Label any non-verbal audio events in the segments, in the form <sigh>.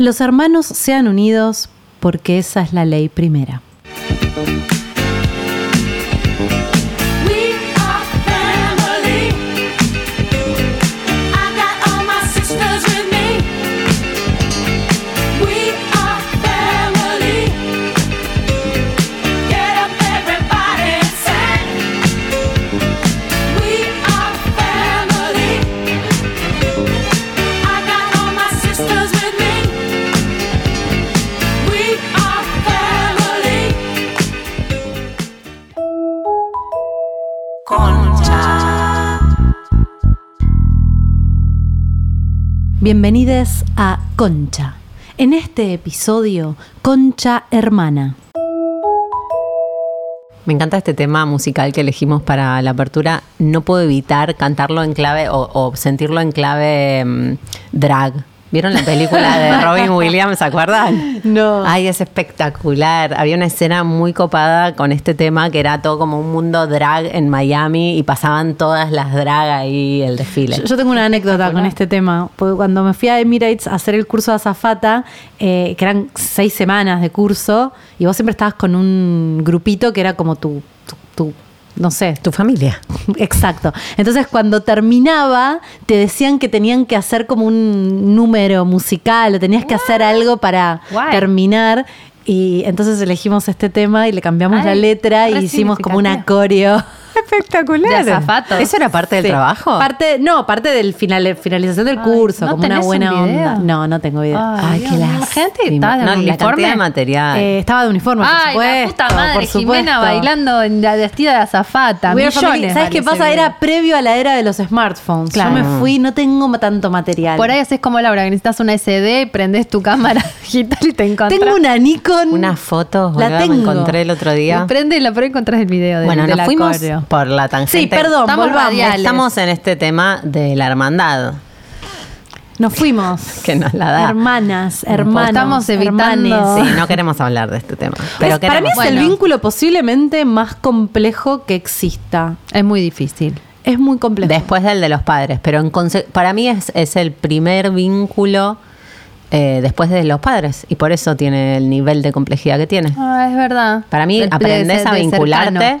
Los hermanos sean unidos porque esa es la ley primera. Bienvenidos a Concha. En este episodio, Concha Hermana. Me encanta este tema musical que elegimos para la apertura. No puedo evitar cantarlo en clave o, sentirlo en clave mm, drag. ¿Vieron la película de <laughs> Robin Williams? ¿Se acuerdan? No. Ay, es espectacular. Había una escena muy copada con este tema que era todo como un mundo drag en Miami y pasaban todas las drag ahí el desfile. Yo, yo tengo una anécdota con este tema. Porque cuando me fui a Emirates a hacer el curso de azafata, eh, que eran seis semanas de curso, y vos siempre estabas con un grupito que era como tu, tu, tu- no sé, tu familia. <laughs> Exacto. Entonces, cuando terminaba, te decían que tenían que hacer como un número musical o tenías que hacer algo para Guay. terminar. Y entonces elegimos este tema y le cambiamos la letra y re hicimos como una significativo. <laughs> Espectacular. De azafatos. ¿Eso era parte del Sí. trabajo? Parte, no, parte del final, finalización del Ay, curso, ¿no como una un buena video? onda. No, no tengo idea. Ay, Ay, Dios qué lástima. imagínate, estaba de No, la uniforme. cantidad de material. Eh, estaba de uniforme, por Ay, supuesto. la puta madre, por Jimena bailando en la vestida de azafata. Millones. ¿Sabes vale qué pasa? video. Era previo a la era de los smartphones. Claro. Yo me fui, no tengo tanto material. Por ahí haces como Laura, que necesitas una SD, prendes tu cámara <laughs> digital y te encontrás. tengo una Nikon. Una foto, La boluda, me tengo. encontré el otro día. Prende y la ahí encontrás el video de, Bueno, de nos la fuimos coreo. Por la tangente. Sí, perdón, Estamos volvamos. Estamos en este tema de la hermandad, Nos fuimos. <laughs> que nos la da. Hermanas, hermanos. Estamos evitando- hermanes. Sí, no queremos hablar de este tema. Pero Es- para mí es el vínculo posiblemente más complejo que exista. Es muy difícil. Es muy complejo. Después del de los padres, pero en para mí es, es el primer vínculo eh, después de los padres y por eso tiene el nivel de complejidad que tiene. Ah, es verdad. Para mí De- de aprendes a vincularte cercano.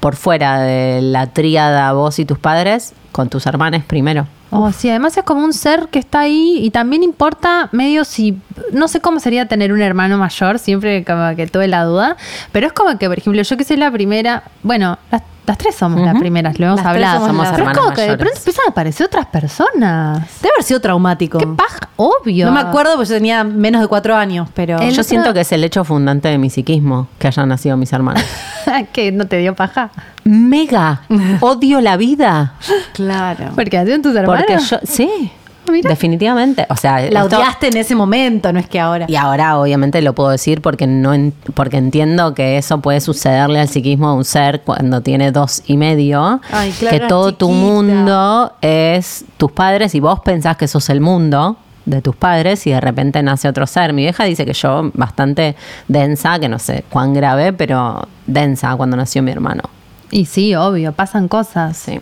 Por fuera de la tríada vos y tus padres con tus hermanos primero. Oh, sí, además es como un ser que está ahí y también importa medio si, no sé cómo sería tener un hermano mayor, siempre como que tuve la duda, pero es como que, por ejemplo, yo que soy la primera, bueno, las, las tres somos las primeras, lo hemos Las tres hablado, somos las pero es como que de pronto empiezan a aparecer otras personas. Debe haber sido traumático. Qué paja, obvio. No me acuerdo porque yo tenía menos de cuatro años, pero. El Yo otro- siento que es el hecho fundante de mi psiquismo que hayan nacido mis hermanos. <laughs> que no te dio paja. Mega, <laughs> odio la vida. Claro. Porque nacieron tus hermanos. Porque yo, sí, Mira. definitivamente. O sea, La esto- odiaste en ese momento, no es que ahora. Y ahora obviamente lo puedo decir porque no en- porque entiendo que eso puede sucederle al psiquismo de un ser cuando tiene dos y medio, Ay, claro, que todo tu mundo es tus padres y vos pensás que sos el mundo de tus padres y de repente nace otro ser. Mi vieja dice que yo bastante densa, que no sé cuán grave, pero densa cuando nació mi hermano. Y sí, obvio, pasan cosas. Sí.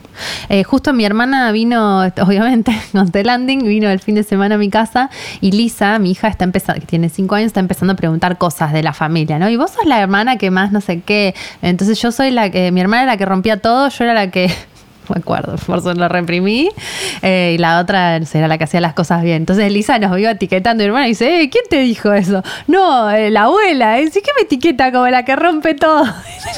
Eh, justo mi hermana vino, <laughs> obviamente, con The Landing, vino el fin de semana a mi casa y Lisa, mi hija, está empezando, que tiene cinco años, está empezando a preguntar cosas de la familia, ¿no? Y vos sos la hermana que más no sé qué. Entonces yo soy la que, mi hermana era la que rompía todo, yo era la que <laughs> me acuerdo, por eso lo reprimí. Eh, y la otra era la que hacía las cosas bien. Entonces Elisa nos iba etiquetando. Mi hermana dice, eh, ¿quién te dijo eso? No, eh, la abuela. ¿Sí que me etiqueta como la que rompe todo? <laughs>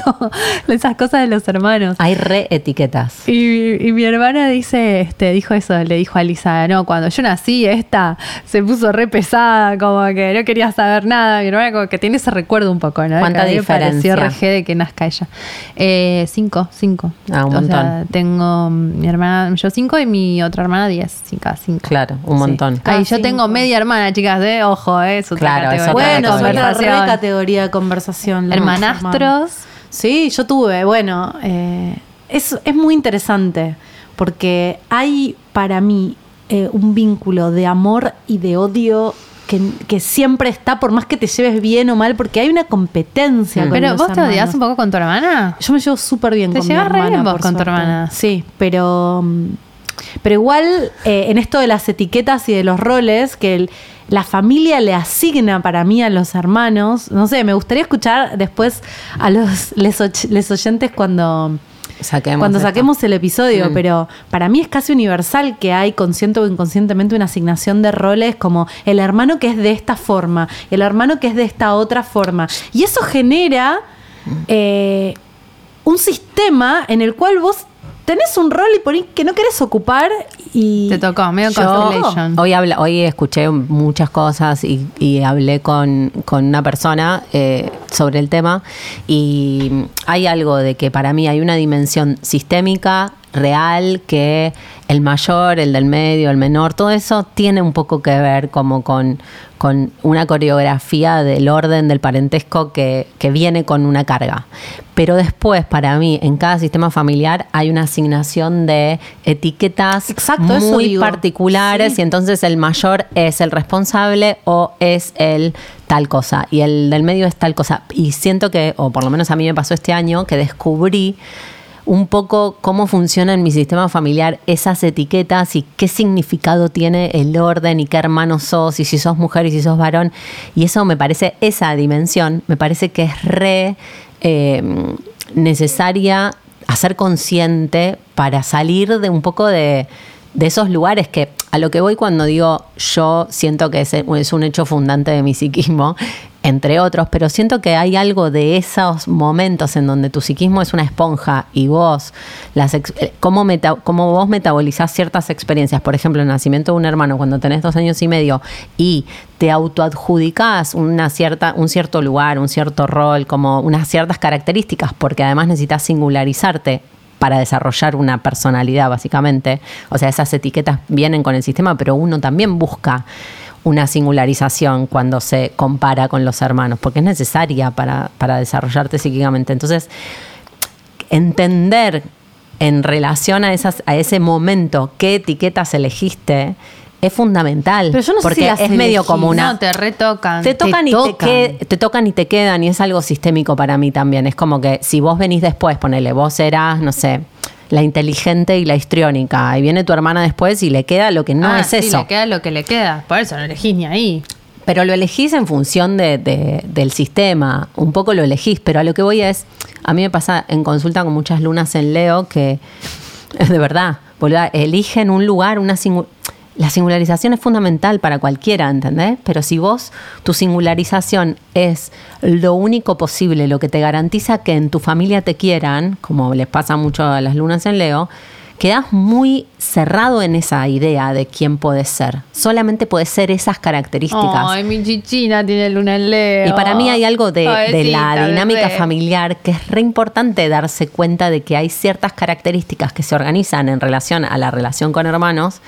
No, esas cosas de los hermanos. Hay re etiquetas. Y, y mi hermana dice, este, dijo eso, le dijo a Lisa, no, cuando yo nací, esta se puso re pesada, como que no quería saber nada. Mi hermana como que tiene ese recuerdo un poco, ¿no? ¿Cuánta diferencia? pareció re G de que nazca ella. Eh, cinco, cinco. Ah, un O sea, montón. tengo tengo mi hermana, yo cinco y mi otra hermana diez, cinco, cinco. Claro, un montón. Ay, yo Cada tengo cinco. media hermana, chicas, de ojo, eh, es otra Claro, es categoría Bueno, categoría. otra re conversación. categoría de conversación. Hermanastros. Sí, yo tuve, bueno, eh, es, es muy interesante porque hay para mí eh, un vínculo de amor y de odio que, que siempre está, por más que te lleves bien o mal, porque hay una competencia. Mm. con Pero los vos te odias un poco con tu hermana. Yo me llevo súper bien Te con mi llevas re hermana. bien vos con tu hermana. Sí, pero, mm, pero igual eh, en esto de las etiquetas y de los roles, que el- la familia le asigna para mí a los hermanos, no sé, me gustaría escuchar después a los les, och- les oyentes cuando... Saquemos Cuando esto. saquemos el episodio, Mm. pero para mí es casi universal que hay consciente o inconscientemente una asignación de roles como el hermano que es de esta forma, el hermano que es de esta otra forma. Y eso genera eh, un sistema en el cual vos tenés un rol y por ahí que no querés ocupar y... Te tocó, medio Yo constellation. hoy, habla, hoy escuché muchas cosas y, y hablé con, con una persona eh, sobre el tema y hay algo de que para mí hay una dimensión sistémica, real, que el mayor, el del medio, el menor, todo eso tiene un poco que ver como con, con una coreografía del orden del parentesco que, que viene con una carga. Pero después, para mí, en cada sistema familiar hay una asignación de etiquetas Exacto, muy particulares Sí. y entonces el mayor es el responsable o es el tal cosa y el del medio es tal cosa. Y siento que, o por lo menos a mí me pasó este año, que descubrí un poco cómo funciona en mi sistema familiar esas etiquetas y qué significado tiene el orden y qué hermano sos y si sos mujer y si sos varón. Y eso me parece, esa dimensión, me parece que es re eh, necesaria hacer consciente para salir de un poco de, de esos lugares que a lo que voy cuando digo yo siento que es, es un hecho fundante de mi psiquismo, entre otros, pero siento que hay algo de esos momentos en donde tu psiquismo es una esponja y vos, las eh, cómo, cómo vos metabolizás ciertas experiencias, por ejemplo, el nacimiento de un hermano cuando tenés dos años y medio y te autoadjudicás una cierta, un cierto lugar, un cierto rol, como unas ciertas características, porque además necesitas singularizarte para desarrollar una personalidad, básicamente. O sea, esas etiquetas vienen con el sistema, pero uno también busca una singularización cuando se compara con los hermanos, porque es necesaria para, para desarrollarte psíquicamente. Entonces, entender en relación a, esas, a ese momento qué etiquetas elegiste es fundamental. Pero yo no sé porque si las es medio una... No, te retocan. Te tocan, y tocan. Te, que- te tocan y te quedan y es algo sistémico para mí también. Es como que si vos venís después, ponele, vos eras, no sé, la inteligente y la histriónica y viene tu hermana después y le queda lo que no Ah, es sí, eso. le queda lo que le queda. Por eso no elegís ni ahí. Pero lo elegís en función de- de- del sistema, un poco lo elegís, pero a lo que voy es, a mí me pasa en consulta con muchas lunas en Leo que, <laughs> de verdad, boluda, eligen un lugar, una singu- la singularización es fundamental para cualquiera, ¿entendés? Pero si vos, tu singularización es lo único posible, lo que te garantiza que en tu familia te quieran, como les pasa mucho a las lunas en Leo, quedas muy cerrado en esa idea de quién puedes ser. Solamente puedes ser esas características. Ay, mi chichina tiene luna en Leo. y para mí hay algo de, de la dinámica bebé. familiar que es re importante darse cuenta de que hay ciertas características que se organizan en relación a la relación con hermanos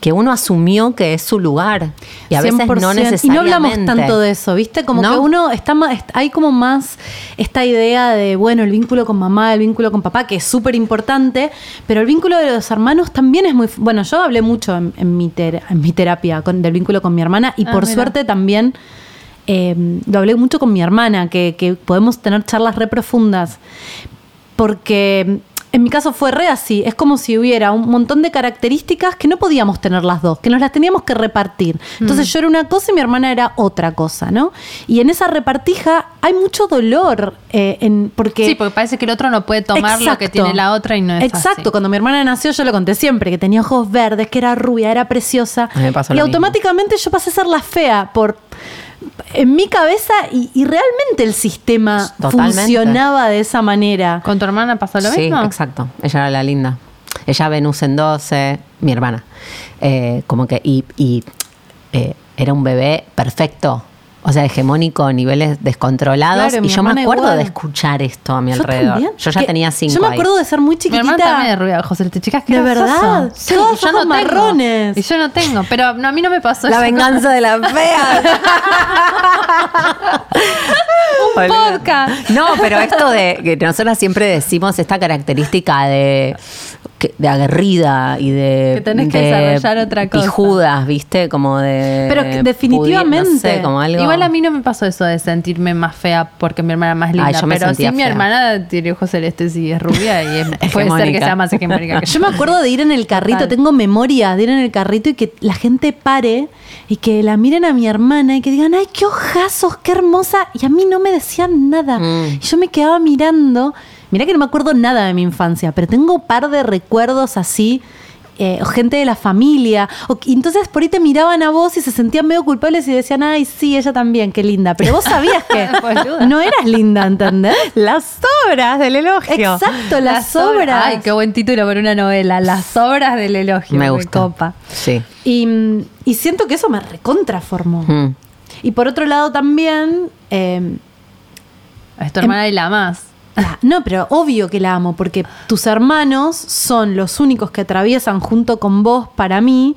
que uno asumió que es su lugar y a veces no 100%. necesariamente. Y no hablamos tanto de eso, ¿viste? Como ¿No? que uno está más, hay como más esta idea de, bueno, el vínculo con mamá, el vínculo con papá, que es súper importante, pero el vínculo de los hermanos también es muy... Bueno, yo hablé mucho en, en mi, ter- en mi terapia con, del vínculo con mi hermana y Ah, por mira. suerte también eh, lo hablé mucho con mi hermana, que, que podemos tener charlas re profundas, porque en mi caso fue re así. Es como si hubiera un montón de características que no podíamos tener las dos, que nos las teníamos que repartir. Entonces Mm. yo era una cosa y mi hermana era otra cosa, ¿no? Y en esa repartija hay mucho dolor, eh, en, porque... Sí, porque parece que el otro no puede tomar lo que tiene la otra y no es Exacto, así. cuando mi hermana nació yo lo conté siempre, que tenía ojos verdes, que era rubia, era preciosa. Me pasó y lo mismo. automáticamente yo pasé a ser la fea por en mi cabeza y, y realmente el sistema Totalmente. funcionaba de esa manera. ¿Con tu hermana pasó lo sí, mismo? exacto. Ella era la linda. Ella Venus en 12, mi hermana. Eh, como que, y, y, eh, era un bebé perfecto. O sea, hegemónico a niveles descontrolados. Claro, mi y yo me acuerdo igual. de escuchar esto a mi Yo alrededor. también. Yo ya Que- tenía cinco Yo me ahí. acuerdo de ser muy Mi chiquitita. hermana también es rubia de ojos celestes, chicas. ¿qué ¿De verdad? Sí, Todos yo ojos no tengo. marrones. Y yo no tengo, pero no, a mí no me pasó La eso. venganza de la fea. <laughs> Un podcast. No, pero esto de que nosotras siempre decimos esta característica de, que- de aguerrida y de. Que tenés que de desarrollar otra cosa. pijudas, ¿viste? Como de. Pero que definitivamente. no sé, como algo. Igual a mí no me pasó eso de sentirme más fea porque mi hermana es más linda. Ay, yo me pero sí, mi hermana tiene ojos celestes y es rubia y es- <laughs> puede ser que sea más hegemónica que <laughs> yo. Yo me acuerdo de ir en el carrito, Total. tengo memoria de ir en el carrito y que la gente pare y que la miren a mi hermana y que digan, ay, qué ojazos, qué hermosa. Y a mí no me decían nada. Mm. Y yo me quedaba mirando. Mirá que no me acuerdo nada de mi infancia, pero tengo un par de recuerdos así. eh, o gente de la familia. O, y entonces por ahí te miraban a vos y se sentían medio culpables y decían, ay, sí, ella también, qué linda. Pero vos sabías que <laughs> no eras linda, ¿entendés? Las obras del elogio. Exacto, las, obras. Ay, qué buen título para una novela. Las obras del elogio. Me gusta. copa. Sí. Y, y siento que eso me recontraformó. Mm. Y por otro lado también, eh, Es tu hermana y la más. La- no, pero obvio que la amo, porque tus hermanos son los únicos que atraviesan junto con vos para mí,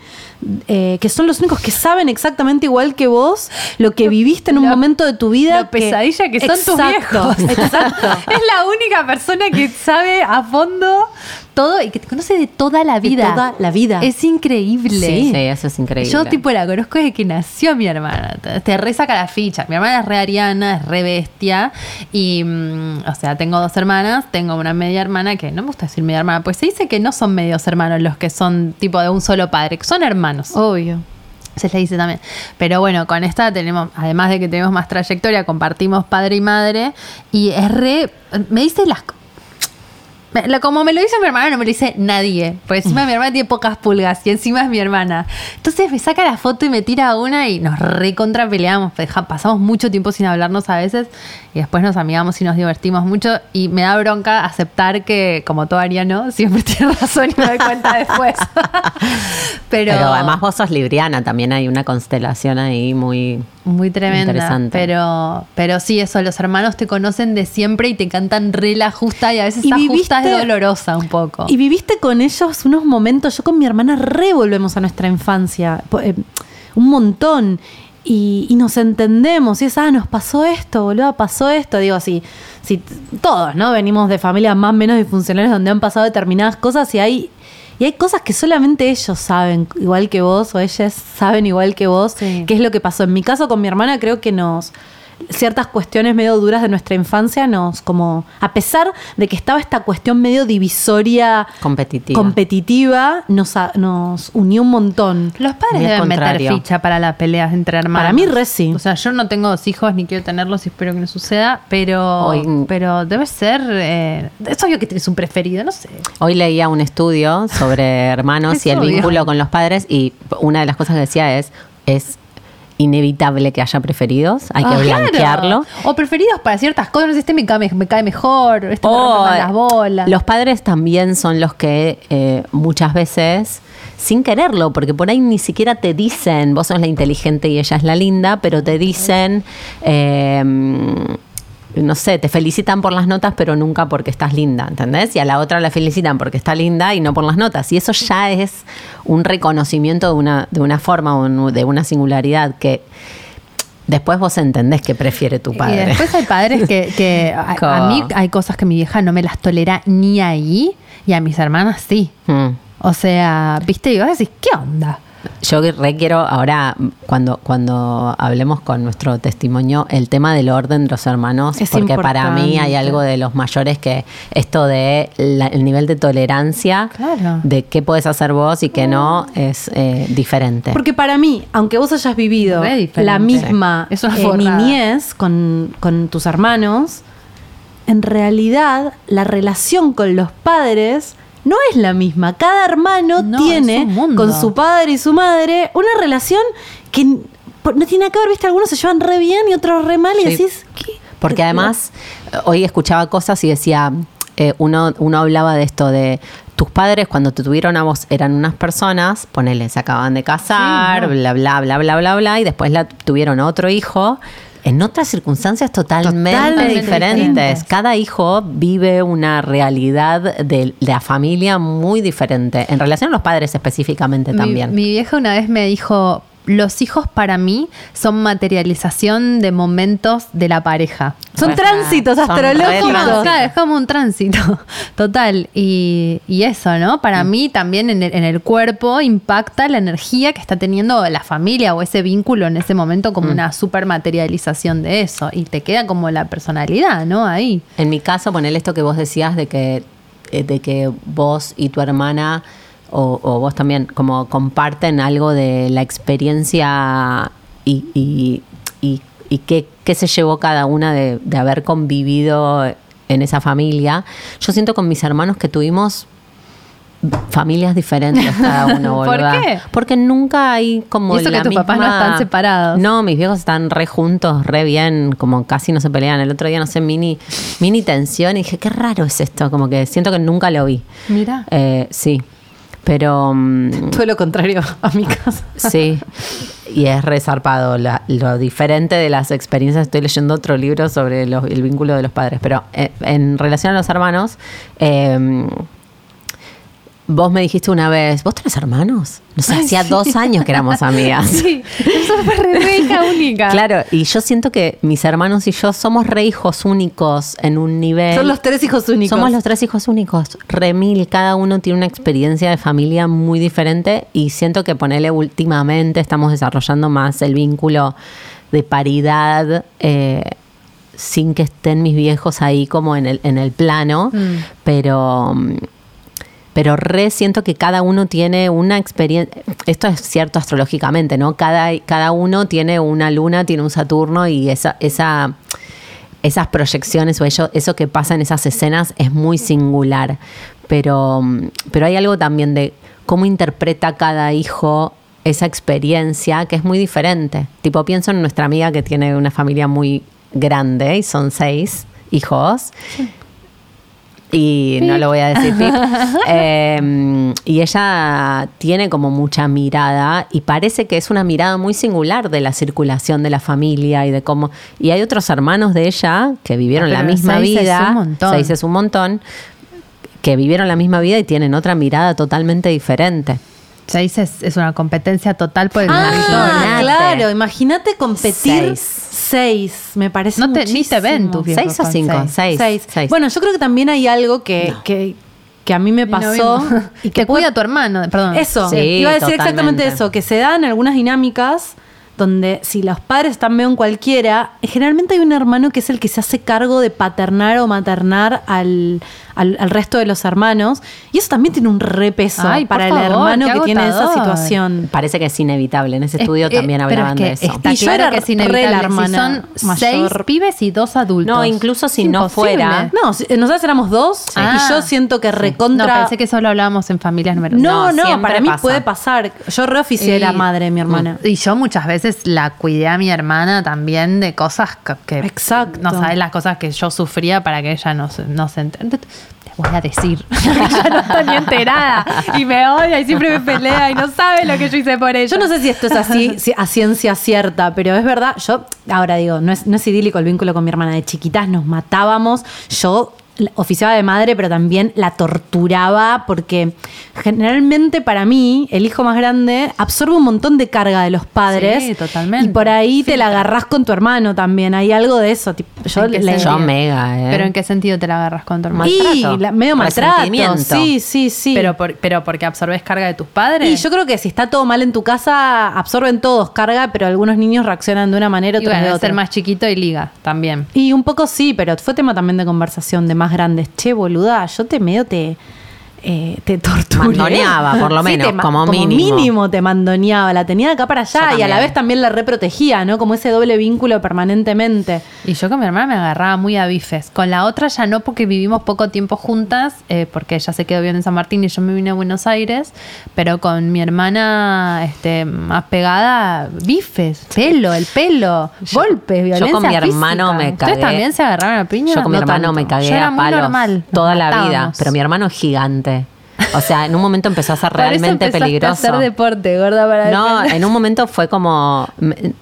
eh, que son los únicos que saben exactamente igual que vos lo que viviste en un La- momento de tu vida. La pesadilla que, son tus viejos. <laughs> Exacto. es la única persona que sabe a fondo todo y que te conoce de toda la De vida. toda la vida. Es increíble. Sí, eso es increíble. Yo tipo la conozco desde que nació mi hermana. Te, te resaca la ficha. Mi hermana es re ariana, es re bestia. Y, mm, o sea, tengo dos hermanas. Tengo una media hermana que no me gusta decir media hermana, pues se dice que no son medios hermanos los que son tipo de un solo padre, que son hermanos. Obvio. Se le dice también. Pero bueno, con esta tenemos, además de que tenemos más trayectoria, compartimos padre y madre. Y es re. Me dice las. Me- Como me lo dice mi hermana, no me lo dice nadie. Porque encima mi hermana tiene pocas pulgas y encima es mi hermana. Entonces me saca la foto y me tira una y nos recontra peleamos. Deja- Pasamos mucho tiempo sin hablarnos a veces y después nos amigamos y nos divertimos mucho. Y me da bronca aceptar que, como todo ariano, siempre <laughs> tiene razón y me doy cuenta después. <laughs> Pero, Pero además vos sos libriana, también hay una constelación ahí muy... Muy tremenda. Interesante. Pero, pero sí, eso, los hermanos te conocen de siempre y te cantan re la justa y a veces esa justa viviste- es dolorosa un poco. Y viviste con ellos unos momentos, yo con mi hermana re volvemos a nuestra infancia, eh, un montón. Y, y nos entendemos, y es, ah, nos pasó esto, boludo, pasó esto. Digo, así, si todos, ¿no? Venimos de familias más o menos disfuncionales donde han pasado determinadas cosas y hay, y hay cosas que solamente ellos saben, igual que vos, o ellas saben igual que vos, Sí. qué es lo que pasó. En mi caso con mi hermana creo que nos ciertas cuestiones medio duras de nuestra infancia nos como a pesar de que estaba esta cuestión medio divisoria Competitiva. competitiva nos, a- nos unió un montón los padres deben meter ficha para las peleas entre hermanos. Para mí, re sí. O sea, yo no tengo dos hijos ni quiero tenerlos y espero que no suceda, pero, Hoy- pero debe ser. eh, es obvio que tienes un preferido, no sé. Hoy leía un estudio sobre hermanos <laughs> Es y el obvio. vínculo con los padres y una de las cosas que decía es, es inevitable que haya preferidos, hay que Ah, claro. blanquearlo. O preferidos para ciertas cosas. Este me cae, me cae mejor, este me O, rompe más las bolas. Los padres también son los que eh, muchas veces, sin quererlo, porque por ahí ni siquiera te dicen, vos sos la inteligente y ella es la linda, pero te dicen, eh, no sé, te felicitan por las notas, pero nunca porque estás linda, ¿entendés? Y a la otra la felicitan porque está linda y no por las notas. Y eso ya es un reconocimiento de una, de una forma, un- de una singularidad que... Después vos entendés que prefiere tu padre. Y después hay padres que, que <laughs> a, mí hay cosas que mi vieja no me las tolera ni ahí y a mis hermanas sí. Mm. O sea, viste, y vos decís, ¿qué onda? Yo que re quiero ahora, cuando, cuando hablemos con nuestro testimonio, el tema del orden de los hermanos, Es porque para mí hay algo de los mayores que esto de la- el nivel de tolerancia, Claro. de qué puedes hacer vos y qué no, es eh, diferente. porque para mí aunque vos hayas vivido la misma Es una eh, niñez con, con tus hermanos en realidad la relación con los padres no es la misma. Cada hermano No, tiene con su padre y su madre una relación que no tiene nada que ver, viste, algunos se llevan re bien y otros re mal y Sí. decís, ¿qué? Porque además, hoy escuchaba cosas y decía, eh, uno, uno hablaba de esto de tus padres cuando te tuvieron a vos eran unas personas, ponele, se acaban de casar, Sí, no. bla, bla, bla, bla, bla, bla, y después la tuvieron otro hijo. En otras circunstancias totalmente, Totalmente diferentes. diferentes. Cada hijo vive una realidad de, la familia muy diferente. En relación a los padres específicamente Mi- también. Mi, vieja una vez me dijo, los hijos para mí son materialización de momentos de la pareja. Son tránsitos son astrológicos. Como, tránsitos. claro, es como un tránsito, <laughs> total. Y, y eso, ¿no? Para mí también en el, en el cuerpo impacta la energía que está teniendo la familia o ese vínculo en ese momento como una super materialización de eso. Y te queda como la personalidad, ¿no? Ahí. En mi caso, poner esto que vos decías de que, eh, de que vos y tu hermana, o, o vos también, como comparten algo de la experiencia y, y, y- y qué, qué se llevó cada una de, de haber convivido en esa familia. Yo siento con mis hermanos que tuvimos familias diferentes cada <laughs> uno, ¿Por qué? Porque nunca hay como eso la que tus papás no están separados. No, mis viejos están re juntos, re bien, como casi no se pelean. El otro día, no sé, mini, mini tensión y dije, qué raro es esto, como que siento que nunca lo vi. Mira. Eh, sí, pero <laughs> mm, Todo lo contrario a mi casa. sí, y es resarpado lo diferente de las experiencias. Estoy leyendo otro libro sobre los- el vínculo de los padres, pero eh, en relación a los hermanos, eh, vos me dijiste una vez, ¿vos tenés hermanos? No sé, Ay, hacía sí. dos años que éramos <laughs> amigas. Sí, fue re, hija única. Claro, y yo siento que mis hermanos y yo somos re hijos únicos en un nivel. Son los tres hijos únicos. Somos los tres hijos únicos. Remil, cada uno tiene una experiencia de familia muy diferente y siento que ponerle últimamente estamos desarrollando más el vínculo de paridad eh, sin que estén mis viejos ahí como en el, en el plano, Mm. pero... pero re siento que cada uno tiene una experiencia, esto es cierto astrológicamente, ¿no? Cada, cada uno tiene una luna, tiene un Saturno y esa, esa, esas proyecciones o ello- eso que pasa en esas escenas es muy singular. Pero, pero hay algo también de cómo interpreta cada hijo esa experiencia que es muy diferente. Tipo, pienso en nuestra amiga que tiene una familia muy grande y son seis hijos. Y no lo voy a decir, pip. <laughs> Eh, y ella tiene como mucha mirada y parece que es una mirada muy singular de la circulación de la familia y de cómo... Y hay otros hermanos de ella que vivieron Ah, la misma seis es vida. un montón. Seis es un montón. Que vivieron la misma vida y tienen otra mirada totalmente diferente. Seis es, es una competencia total por el Ah, Imagínate. claro. Imagínate competir Seis. seis. Me parece No te- ni te ven muchísimo. tus viejos ¿Seis o cinco? seis. Seis. Seis. Seis. Bueno, yo creo que también hay algo que, que, que a mí me no pasó. <laughs> y <laughs> que puede- cuida tu hermano, perdón. Eso, Sí, iba a decir exactamente eso, que se dan algunas dinámicas donde si los padres están medio en cualquiera, generalmente hay un hermano que es el que se hace cargo de paternar o maternar al, al, al resto de los hermanos. Y eso también tiene un repeso Ay, para el hermano que tiene esa situación. Parece que es inevitable. En ese estudio Es- eh, también pero hablaban es que de eso. Está Y yo claro era que es la inevitable. hermana si son mayor. seis pibes y dos adultos. No, incluso si no fuera. No, si- nosotros éramos dos Ah. y yo siento que recontra... No, pensé que solo hablábamos en familias numerosas. No, No, no, para mí pasa. puede pasar. Yo reoficié la madre de mi hermana. Y yo muchas veces la cuidé a mi hermana también de cosas que, que- Exacto. no sabes las cosas que yo sufría para que ella no, se- no se entere. Voy a decir. <laughs> ella no está ni enterada. Y me odia y siempre me pelea y no sabe lo que yo hice por ella. Yo no sé si esto es así, a ciencia cierta, pero es verdad. Yo, ahora digo, no es, no es idílico el vínculo con mi hermana. De chiquitas nos matábamos. Yo oficiaba de madre, pero también la torturaba porque generalmente para mí, el hijo más grande absorbe un montón de carga de los padres. Sí, totalmente. Y por ahí te la agarrás con tu hermano también. Hay algo de eso. tipo, yo mega, ¿eh? ¿Pero en qué sentido te la agarras con tu y Maltrato. la- medio maltrato. Resentimiento. Sí, sí, sí. Pero, por- pero porque absorbes carga de tus padres. Y yo creo que si está todo mal en tu casa, absorben todos carga, pero algunos niños reaccionan de una manera, Y otros bueno, de es otra. ser más chiquito y liga también. Y un poco sí, pero fue tema también de conversación de más grandes. Che, boluda, yo te medio te, eh, te torturé. Mandoneaba, por lo Sí, menos, te ma- como mínimo. te mandoneaba, la tenía de acá para allá Yo y a la vez también la reprotegía, ¿no? Como ese doble vínculo permanentemente. Y yo con mi hermana me agarraba muy a bifes. Con la otra ya no, porque vivimos poco tiempo juntas, eh, porque ella se quedó bien en San Martín y yo me vine a Buenos Aires. Pero con mi hermana este, más pegada, bifes, pelo, el pelo, golpes, violencia. con mi física. hermano me ¿Ustedes cagué. también se agarraron a piña? Yo con mi No hermano tanto. me cagué Yo era a muy palos normal, toda la vida. Pero mi hermano es gigante. O sea, en un momento empezó a ser Por eso realmente empezaste peligroso. A hacer deporte, gorda, para No, defender. en un momento fue como.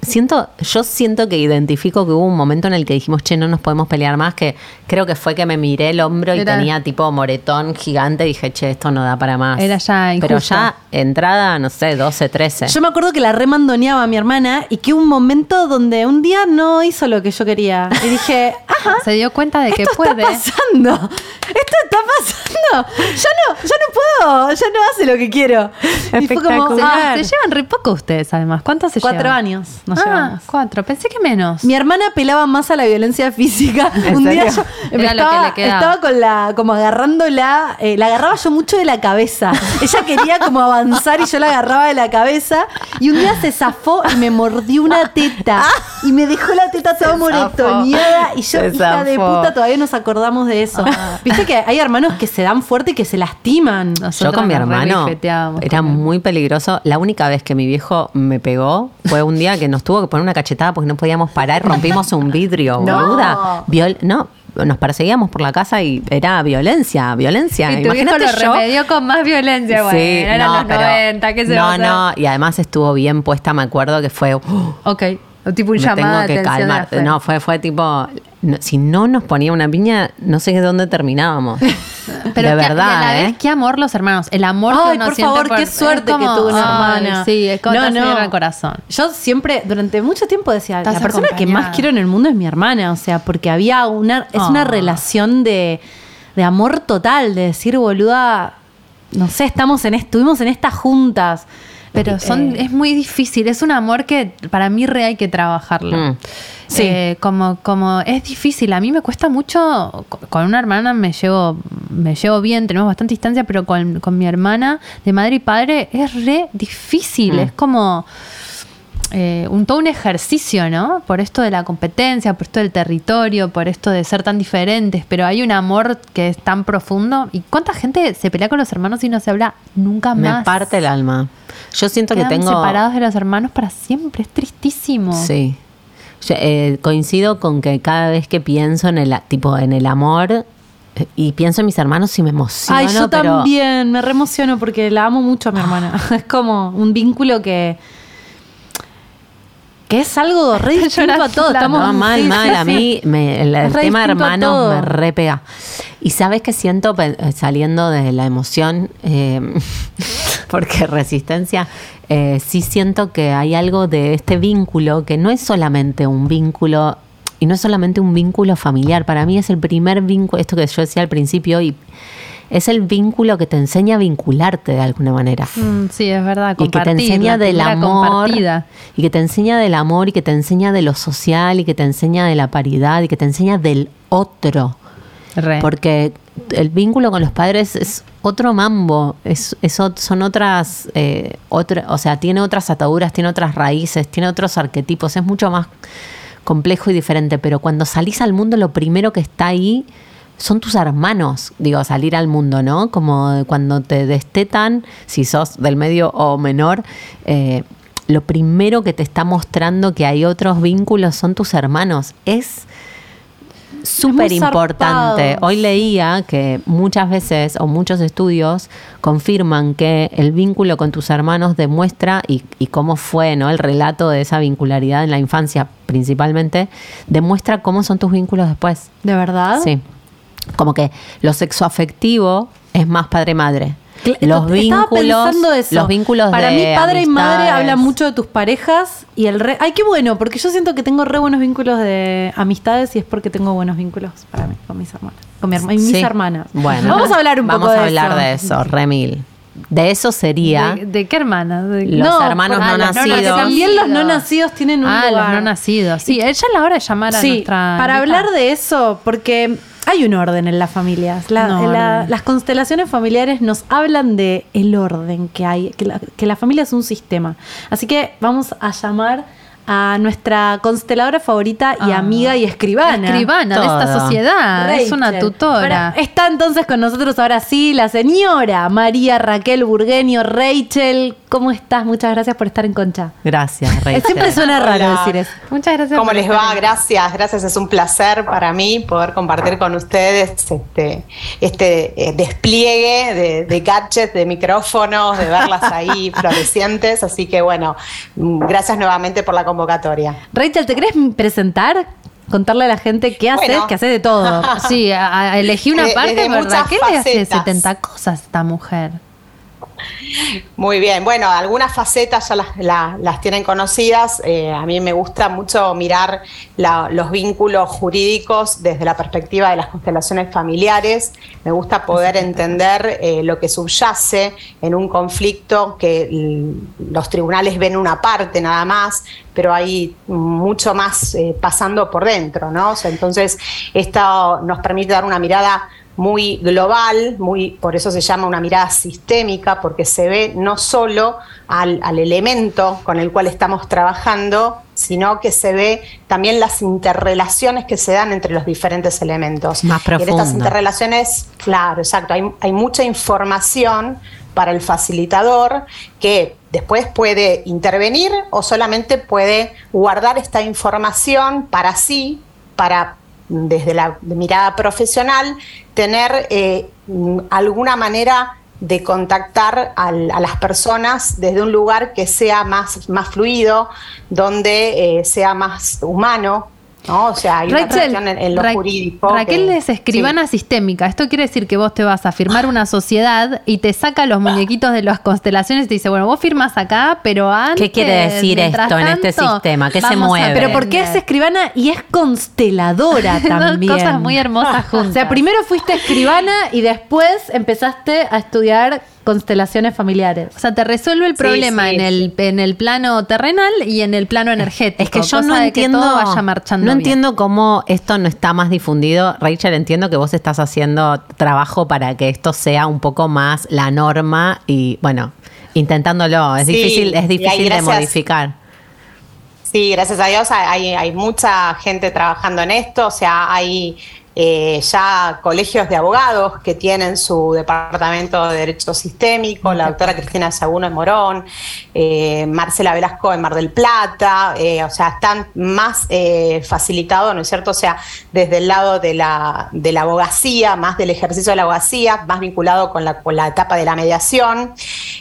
Siento, yo siento que identifico que hubo un momento en el que dijimos, che, no nos podemos pelear más. Que creo que fue que me miré el hombro y tenía tipo moretón gigante. Dije, che, esto no da para más. Era ya Pero injusto. ya entrada, no sé, 12, 13. Yo me acuerdo que la remandoneaba a mi hermana y que hubo un momento donde un día no hizo lo que yo quería. Y dije, ajá, Se dio cuenta de que esto puede. está pasando. Esto está pasando. Ya no, ya no puedo, ya no hace lo que quiero. Y fue como, Ah, ah, se llevan re poco ustedes, además. ¿Cuántos se cuatro llevan? años nos ah, llevamos. cuatro. Pensé que menos. Mi hermana apelaba más a la violencia física. ¿En Un día yo Era lo que estaba, le estaba con la, como agarrándola, eh, la agarraba yo mucho de la cabeza. <laughs> Ella quería como avanzar y yo la agarraba de la cabeza. Y un día se zafó y me mordió una teta. Y me dejó la teta toda moretoneada. Y yo, Se hija de puta, todavía nos acordamos de eso. Viste que hay hermanos que se dan fuerte y que se lastiman. Yo Nosotras con mi hermano era muy peligroso. La única vez que mi viejo me pegó fue un día que nos tuvo que poner una cachetada porque no podíamos parar, rompimos un vidrio, <laughs> No. boluda. Viol- no, nos perseguíamos por la casa y era violencia, violencia. Y tu viejo Imagínate lo yo. remedió con más violencia. Bueno, eran no, los pero- 90, ¿qué se No, va a hacer? no, y además estuvo bien puesta, me acuerdo que fue. uh, Ok. Tipo un me llamado tengo de que atención de calmar. No, fue, fue tipo. no, si no nos ponía una piña, no sé dónde terminábamos. Pero de qué- verdad, y a la ¿eh? vez, qué amor los hermanos. El amor Ay, que uno por siente favor, qué suerte como, que tuvo una hermana. Sí, es como No, no. al corazón. Yo siempre, durante mucho tiempo decía, Estás la persona que más quiero en el mundo es mi hermana, o sea, porque había una, es una Ah. relación de, de amor total, de decir, boluda, no sé, estamos en, est- estuvimos en estas juntas. Pero son, Eh, es muy difícil, es un amor que para mí re hay que trabajarlo. Mm. Sí. Eh, como, como es difícil, a mí me cuesta mucho, co- con una hermana me llevo, me llevo bien, tenemos bastante distancia, pero con, con mi hermana de madre y padre es re difícil, Mm. es como eh, un, todo un ejercicio, ¿no? Por esto de la competencia, por esto del territorio, por esto de ser tan diferentes, pero hay un amor que es tan profundo. ¿Y cuánta gente se pelea con los hermanos y no se habla nunca Me más? parte el alma. Yo siento Quedan que tengo. separados de los hermanos para siempre, es tristísimo. Sí. Yo, eh, coincido con que cada vez que pienso en el tipo en el amor eh, y pienso en mis hermanos y me emociono. Ay, yo pero- también me reemociono porque la amo mucho a mi hermana. <laughs> Es como un vínculo que que es algo re <laughs> distinto a todo. Estamos No, mal, mal. A mí me- el, el re tema todo. me repega. Y sabes que siento eh, saliendo de la emoción, eh, <laughs> porque resistencia, eh, sí siento que hay algo de este vínculo que no es solamente un vínculo y no es solamente un vínculo familiar. Para mí es el primer vínculo, esto que yo decía al principio, y es el vínculo que te enseña a vincularte de alguna manera Mm, sí, es verdad. y que te enseña del amor compartida. y que te enseña del amor y que te enseña de lo social y que te enseña de la paridad y que te enseña del otro Re. porque el vínculo con los padres es otro mambo es, es ot- son otras eh, otra- o sea tiene otras ataduras tiene otras raíces tiene otros arquetipos es mucho más complejo y diferente pero cuando salís al mundo lo primero que está ahí son tus hermanos, digo, salir al mundo, ¿no? Como cuando te destetan, si sos del medio o menor, eh, lo primero que te está mostrando que hay otros vínculos son tus hermanos. Es súper importante. Hoy leía que muchas veces o muchos estudios confirman que el vínculo con tus hermanos demuestra y, y cómo fue ¿no? el relato de esa vincularidad en la infancia principalmente, demuestra cómo son tus vínculos después. ¿De verdad? Sí. Como que lo sexoafectivo es más padre-madre. Los estaba vínculos, pensando eso. los vínculos Para de mí, padre y madre hablan mucho de tus parejas y el re. Ay, qué bueno, porque yo siento que tengo re buenos vínculos de amistades y es porque tengo buenos vínculos para mí, con mis hermanas. Con mi herma- y mis Sí. hermanas. Bueno, vamos a hablar un vamos poco de a hablar eso. de eso, Remil. De eso sería. ¿De, de qué hermana? De- Los hermanos no nacidos. porque también los no nacidos tienen un ah, lugar. los no nacidos. Sí, ella es la hora de llamar a Sí, nuestra. para hablar de eso, porque hay un orden en las familias. La- No, la- orden. las constelaciones familiares nos hablan de el orden que hay, que la, que la familia es un sistema. Así que vamos a llamar a nuestra consteladora favorita y Ah. amiga y escribana. Escribana de esta sociedad. Es una tutora. Bueno, está entonces con nosotros ahora sí la señora María Raquel Burgueño. Rachel, ¿cómo estás? Muchas gracias por estar en Concha. Gracias, Rachel. Siempre suena raro Hola. decir eso. Muchas gracias. ¿Cómo por les estar va? Gracias, gracias. Es un placer para mí poder compartir con ustedes este, este eh, despliegue de, de gadgets, de micrófonos, de verlas ahí <laughs> florecientes. Así que bueno, gracias nuevamente por la convocatoria. Rachel, ¿te querés presentar? Contarle a la gente qué haces, Bueno. que haces de todo. <laughs> Sí, a- a- elegí una De- parte, desde ¿verdad? ¿Qué le hace facetas. 70 cosas esta mujer? Muy bien, bueno, algunas facetas ya las, la- las tienen conocidas. Eh, a mí me gusta mucho mirar la- los vínculos jurídicos desde la perspectiva de las constelaciones familiares. Me gusta poder entender eh, lo que subyace en un conflicto que los tribunales ven una parte nada más, pero hay mucho más eh, pasando por dentro, ¿no? O sea, entonces, esto nos permite dar una mirada muy global, muy, por eso se llama una mirada sistémica, porque se ve no solo al, al elemento con el cual estamos trabajando, sino que se ve también las interrelaciones que se dan entre los diferentes elementos. Más Y en estas interrelaciones, claro, exacto, hay, hay mucha información para el facilitador que después puede intervenir o solamente puede guardar esta información para sí, para desde la mirada profesional, tener eh, alguna manera de contactar al- a las personas desde un lugar que sea más, más fluido, donde eh, sea más humano, ¿no? O sea, hay una Rachel, cuestión en, en lo Ra- jurídico. Raquel que- es escribana sistémica. Esto quiere decir que vos te vas a firmar una sociedad y te saca los muñequitos de las constelaciones y te dice, bueno, vos firmas acá, pero antes. ¿Qué quiere decir esto en este sistema? ¿Qué se mueve? Pero ¿por qué es aprender". escribana y es consteladora <laughs> Dos también? cosas muy hermosas juntas. <laughs> O sea, primero fuiste escribana y después empezaste a estudiar constelaciones familiares. O sea, te resuelve el problema sí, en, el, en el plano terrenal y en el plano energético. Es que yo cosa no de entiendo, que todo vaya marchando no bien. entiendo cómo esto no está más difundido. Rachel, entiendo que vos estás haciendo trabajo para que esto sea un poco más la norma y bueno, intentándolo. Es Sí, difícil, es difícil de modificar. Sí, gracias a Dios hay, hay mucha gente trabajando en esto, o sea, hay eh, ya colegios de abogados que tienen su departamento de Derecho Sistémico, la doctora Cristina Saguno en Morón, eh, Marcela Velasco en Mar del Plata, eh, o sea, están más facilitados, ¿no es cierto? O sea, desde el lado de la, de la abogacía, más del ejercicio de la abogacía, más vinculado con la, con la etapa de la mediación.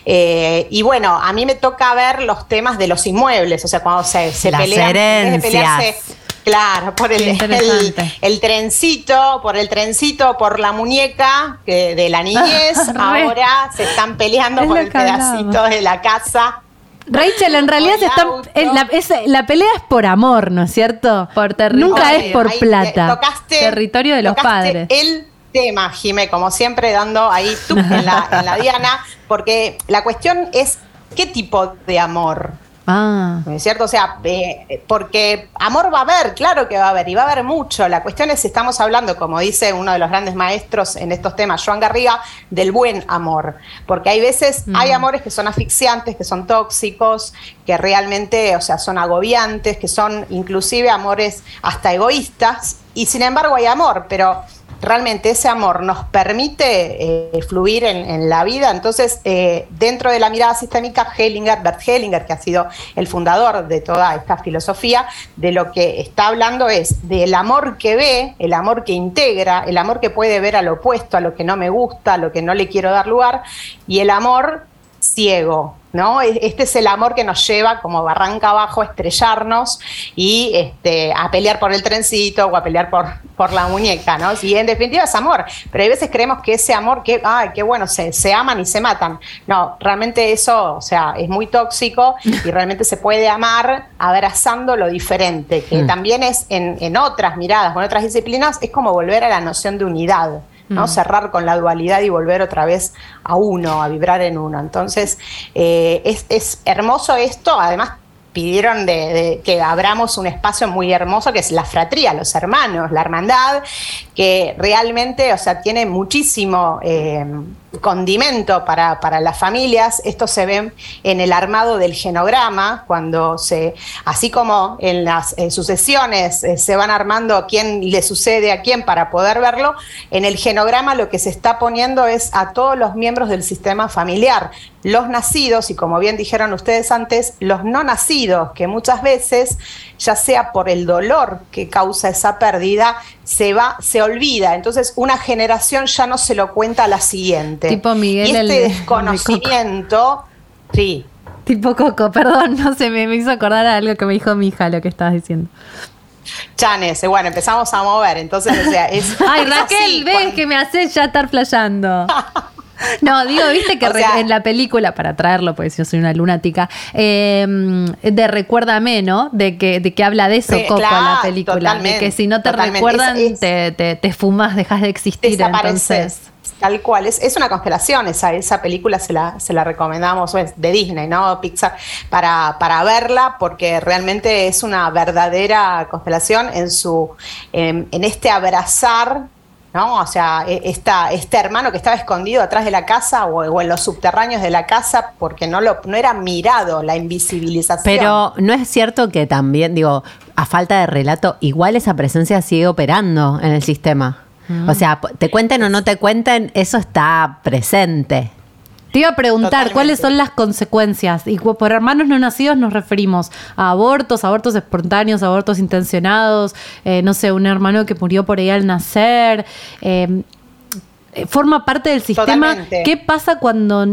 Y bueno, a mí me toca ver los temas de los inmuebles, o sea, cuando se, se Las pelean, herencias. Claro, por el, trencito, por el trencito, por la muñeca que de la niñez, <laughs> ahora se están peleando Es por el pedacito de la casa. Rachel, en realidad Por se están, la, es- la pelea es por amor, ¿no es cierto? Por territorio. Nunca es por ahí, plata. tocaste- Territorio de los tocaste padres. El tema, Jime, como siempre, dando ahí tú en la, en la diana, porque la cuestión es qué tipo de amor. Ah. ¿No es cierto? O sea, eh, porque amor va a haber, claro que va a haber, y va a haber mucho. La cuestión es si estamos hablando, como dice uno de los grandes maestros en estos temas, Joan Garriga, del buen amor. Porque hay veces, hay amores que son asfixiantes, que son tóxicos, que realmente, o sea, son agobiantes, que son inclusive amores hasta egoístas, y sin embargo hay amor, pero realmente ese amor nos permite eh, fluir en, la vida. Entonces, eh, dentro de la mirada sistémica, Hellinger, Bert Hellinger, que ha sido el fundador de toda esta filosofía, de lo que está hablando es del amor que ve, el amor que integra, el amor que puede ver al opuesto, a lo que no me gusta, a lo que no le quiero dar lugar, y el amor ciego, ¿no? Este es el amor que nos lleva como barranca abajo a estrellarnos y este, a pelear por el trencito o a pelear por, por la muñeca, ¿no? Y en definitiva es amor, pero hay veces creemos que ese amor, que, ay, qué bueno, se, se aman y se matan. No, realmente eso, o sea, es muy tóxico y <laughs> realmente se puede amar abrazando lo diferente, que también es en, en otras miradas, con otras disciplinas, es como volver a la noción de unidad. ¿No? Cerrar con la dualidad y volver otra vez a uno, a vibrar en uno. Entonces, eh, es, es hermoso esto, además pidieron de, de que abramos un espacio muy hermoso que es la fratría, los hermanos, la hermandad, que realmente, o sea, tiene muchísimo, eh, condimento para, para las familias. Esto se ve en el armado del genograma, cuando se, así como en las sucesiones eh, se van armando quién le sucede a quién para poder verlo, en el genograma lo que se está poniendo es a todos los miembros del sistema familiar, los nacidos y como bien dijeron ustedes antes, los no nacidos, que muchas veces, ya sea por el dolor que causa esa pérdida, se va, se olvida. Entonces, una generación ya no se lo cuenta a la siguiente. Tipo Miguel, y el este de- desconocimiento, sí, Tipo Coco, perdón, no sé, me, me hizo acordar a algo que me dijo mi hija lo que estabas diciendo. Chanes, eh, bueno, empezamos a mover, entonces, o sea, es. <laughs> Ay, es Raquel, así, ves cuando- que me haces ya estar flayando. <laughs> No, digo, viste que O re- sea- en la película, para traerlo, porque yo soy una lunática, eh, de Recuérdame, ¿no? De que, de que habla de eso, Sí, Coco, claro, la película. De que si no te recuerdan, Es- es- te, te, te fumas, dejas de existir. Entonces, Tal cual, es, es una constelación, esa, esa película se la, se la recomendamos, es de Disney, ¿no? Pixar, para, para verla, porque realmente es una verdadera constelación en su, en, en este abrazar, ¿no? O sea, e- esta, este hermano que estaba escondido atrás de la casa o, o en los subterráneos de la casa, porque no, lo, no era mirado la invisibilización. Pero no es cierto que también, digo, a falta de relato, igual esa presencia sigue operando en el sistema. O sea, te cuenten o no te cuenten, eso está presente. Te iba a preguntar Totalmente. cuáles son las consecuencias. Y cu- por hermanos no nacidos nos referimos a abortos, abortos espontáneos, abortos intencionados, eh, no sé, un hermano que murió por ahí al nacer. eh, eh, forma parte del sistema. Totalmente. ¿Qué pasa cuando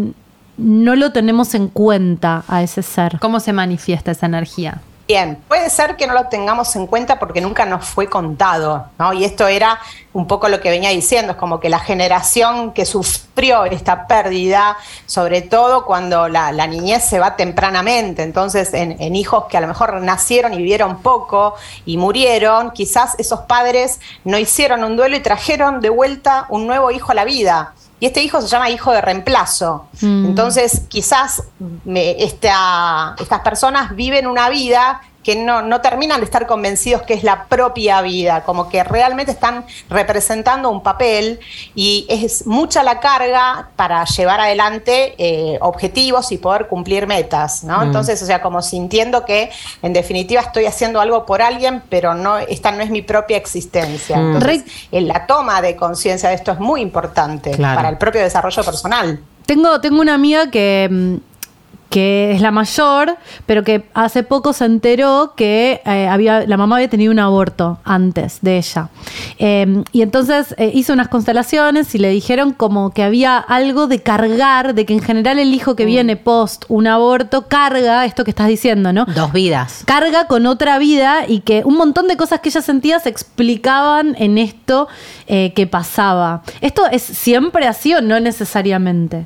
no lo tenemos en cuenta a ese ser? ¿cómo se manifiesta esa energía? Bien, puede ser que no lo tengamos en cuenta porque nunca nos fue contado, ¿no? Y esto era un poco lo que venía diciendo, es como que la generación que sufrió esta pérdida, sobre todo cuando la, la niñez se va tempranamente, entonces en, en hijos que a lo mejor nacieron y vivieron poco y murieron, quizás esos padres no hicieron un duelo y trajeron de vuelta un nuevo hijo a la vida. Y este hijo se llama hijo de reemplazo. Entonces, quizás me- esta- estas personas viven una vida que no, no terminan de estar convencidos que es la propia vida, como que realmente están representando un papel y es mucha la carga para llevar adelante eh, objetivos y poder cumplir metas, ¿no? Entonces, o sea, como sintiendo que en definitiva estoy haciendo algo por alguien, pero no, esta no es mi propia existencia. Entonces, en la toma de conciencia de esto es muy importante Claro. para el propio desarrollo personal. Tengo, tengo una amiga que, mm, que es la mayor, pero que hace poco se enteró que eh, había, la mamá había tenido un aborto antes de ella. Eh, y entonces eh, hizo unas constelaciones y le dijeron como que había algo de cargar, de que en general el hijo que viene post un aborto carga esto que estás diciendo, ¿no? Dos vidas. carga con otra vida y que un montón de cosas que ella sentía se explicaban en esto eh, que pasaba. ¿Esto es siempre así o no necesariamente?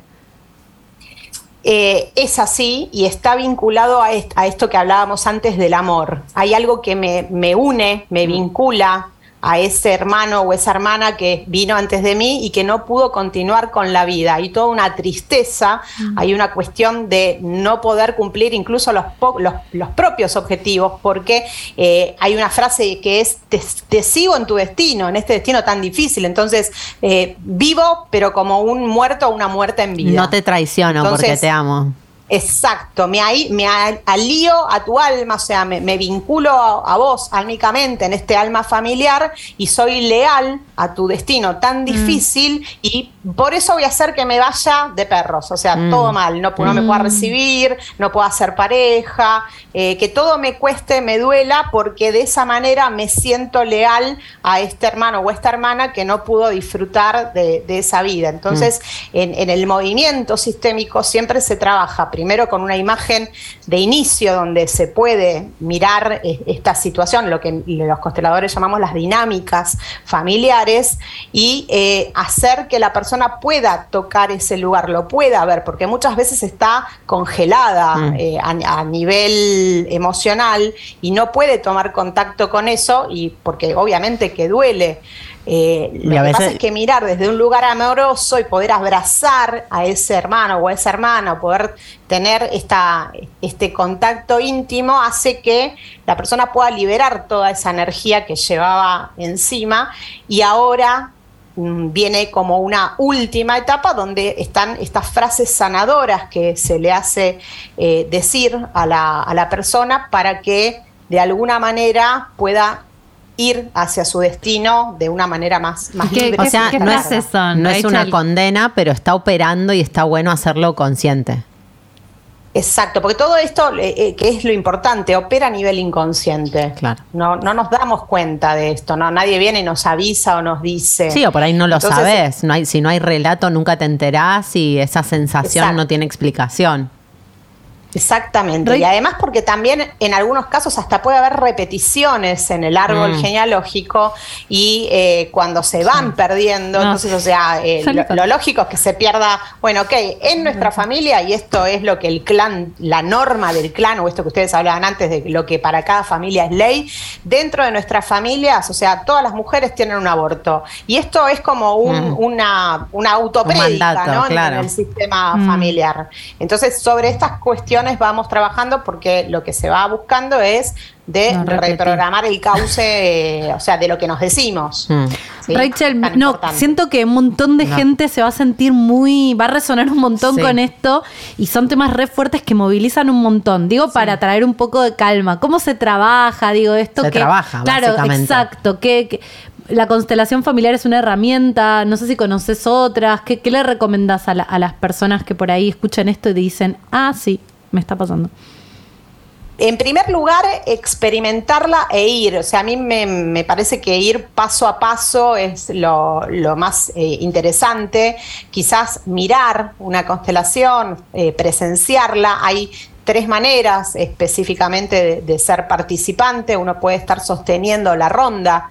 Eh, es así y está vinculado a, est- a esto que hablábamos antes del amor. Hay algo que me, me une, me vincula a ese hermano o esa hermana que vino antes de mí y que no pudo continuar con la vida. Hay toda una tristeza, hay una cuestión de no poder cumplir incluso los, los, los propios objetivos, porque eh, hay una frase que es, te, te sigo en tu destino, en este destino tan difícil. Entonces, eh, vivo, pero como un muerto o una muerta en vida. No te traiciono porque te amo. Exacto, me, me alío a tu alma, o sea, me, me vinculo a, a vos álmicamente en este alma familiar y soy leal a tu destino tan difícil y por eso voy a hacer que me vaya de perros, o sea, todo mal, no, me pueda recibir, no pueda hacer pareja, eh, que todo me cueste, me duela, porque de esa manera me siento leal a este hermano o esta hermana que no pudo disfrutar de, de esa vida. Entonces, en, en el movimiento sistémico siempre se trabaja primero con una imagen de inicio donde se puede mirar eh, esta situación, lo que los consteladores llamamos las dinámicas familiares, y eh, hacer que la persona pueda tocar ese lugar, lo pueda ver, porque muchas veces está congelada Mm. eh, a, a nivel emocional y no puede tomar contacto con eso, y porque obviamente que duele. Eh, lo que pasa es que mirar desde un lugar amoroso y poder abrazar a ese hermano o a esa hermana, poder tener esta, este contacto íntimo, hace que la persona pueda liberar toda esa energía que llevaba encima. Y ahora mm, viene como una última etapa donde están estas frases sanadoras que se le hace eh, decir a la, a la persona para que de alguna manera pueda ir hacia su destino de una manera más, más ¿Y qué- libre. O sea, no es, son, no es una condena, pero está operando y está bueno hacerlo consciente. Exacto, porque todo esto, eh, eh, que es lo importante, opera a nivel inconsciente. Claro. No, no nos damos cuenta de esto, ¿no? Nadie viene y nos avisa o nos dice. Sí, o por ahí no lo Entonces, sabes. No hay, si no hay relato, nunca te enterás y esa sensación Exacto. no tiene explicación. Exactamente. Rey- Y además porque también en algunos casos hasta puede haber repeticiones en el árbol Mm. genealógico y eh, cuando se van perdiendo, No. entonces, o sea, eh, lo, lógico es que se pierda, bueno, ok, en nuestra familia, y esto es lo que el clan, la norma del clan, o esto que ustedes hablaban antes de lo que para cada familia es ley, dentro de nuestras familias, o sea, todas las mujeres tienen un aborto. Y esto es como un- Mm. una, una autoprédica, Un mandato, ¿no? Claro. En el sistema Mm. familiar. Entonces, sobre estas cuestiones vamos trabajando porque lo que se va buscando es de No reprogramar el cauce, eh, o sea, de lo que nos decimos. Mm. ¿sí? Rachel, Tan no, importante. siento que un montón de No. gente se va a sentir muy, va a resonar un montón Sí. con esto y son temas re fuertes que movilizan un montón. Digo, para traer un poco de calma. ¿Cómo se trabaja? Digo, esto Se que. trabaja, Claro, básicamente. exacto. Que, que- la constelación familiar es una herramienta. No sé si conoces otras. ¿Qué, qué le recomendás a, la- a las personas que por ahí escuchan esto y dicen, ah, sí, me está pasando? En primer lugar, experimentarla e ir. O sea, a mí me, me parece que ir paso a paso es lo, lo más eh, interesante. Quizás mirar una constelación, eh, presenciarla. Hay tres maneras específicamente de, de ser participante. Uno puede estar sosteniendo la ronda.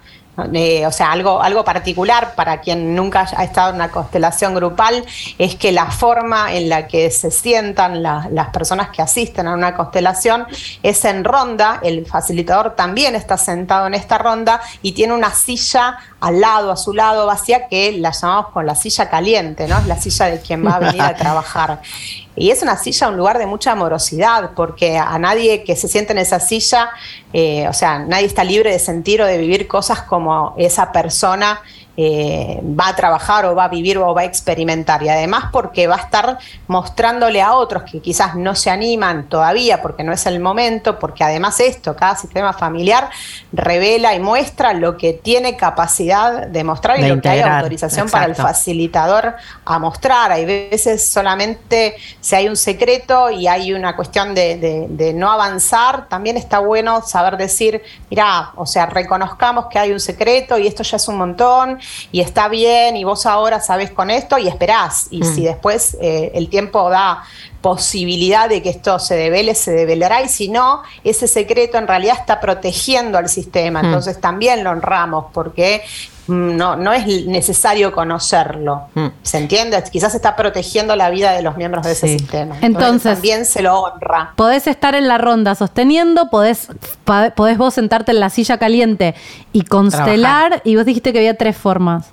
Eh, o sea, algo, algo particular para quien nunca ha estado en una constelación grupal es que la forma en la que se sientan la- las personas que asisten a una constelación es en ronda, el facilitador también está sentado en esta ronda y tiene una silla al lado, a su lado vacía, que la llamamos con la silla caliente, ¿no? Es la silla de quien va a venir a <laughs> trabajar. Y es una silla, un lugar de mucha amorosidad, porque a nadie que se siente en esa silla, eh, o sea, nadie está libre de sentir o de vivir cosas como esa persona eh, va a trabajar o va a vivir o va a experimentar. Y además porque va a estar mostrándole a otros que quizás no se animan todavía porque no es el momento, porque además esto, cada sistema familiar revela y muestra lo que tiene capacidad de mostrar y De lo que hay autorización para el facilitador a mostrar. Hay veces solamente si hay un secreto y hay una cuestión de, de- de no avanzar, también está bueno saber decir, mira, o sea, reconozcamos que hay un secreto y esto ya es un montón y está bien y vos ahora sabés con esto y esperás. Y Mm. si después eh, el tiempo da posibilidad de que esto se devele, se develará y si no, ese secreto en realidad está protegiendo al sistema. Mm. Entonces también lo honramos porque no, no es necesario conocerlo. Mm. ¿Se entiende? Quizás está protegiendo la vida de los miembros de ese Sí. sistema. Entonces- también se lo honra. Podés estar en la ronda sosteniendo, podés, podés vos sentarte en la silla caliente y constelar, y vos dijiste que había tres formas.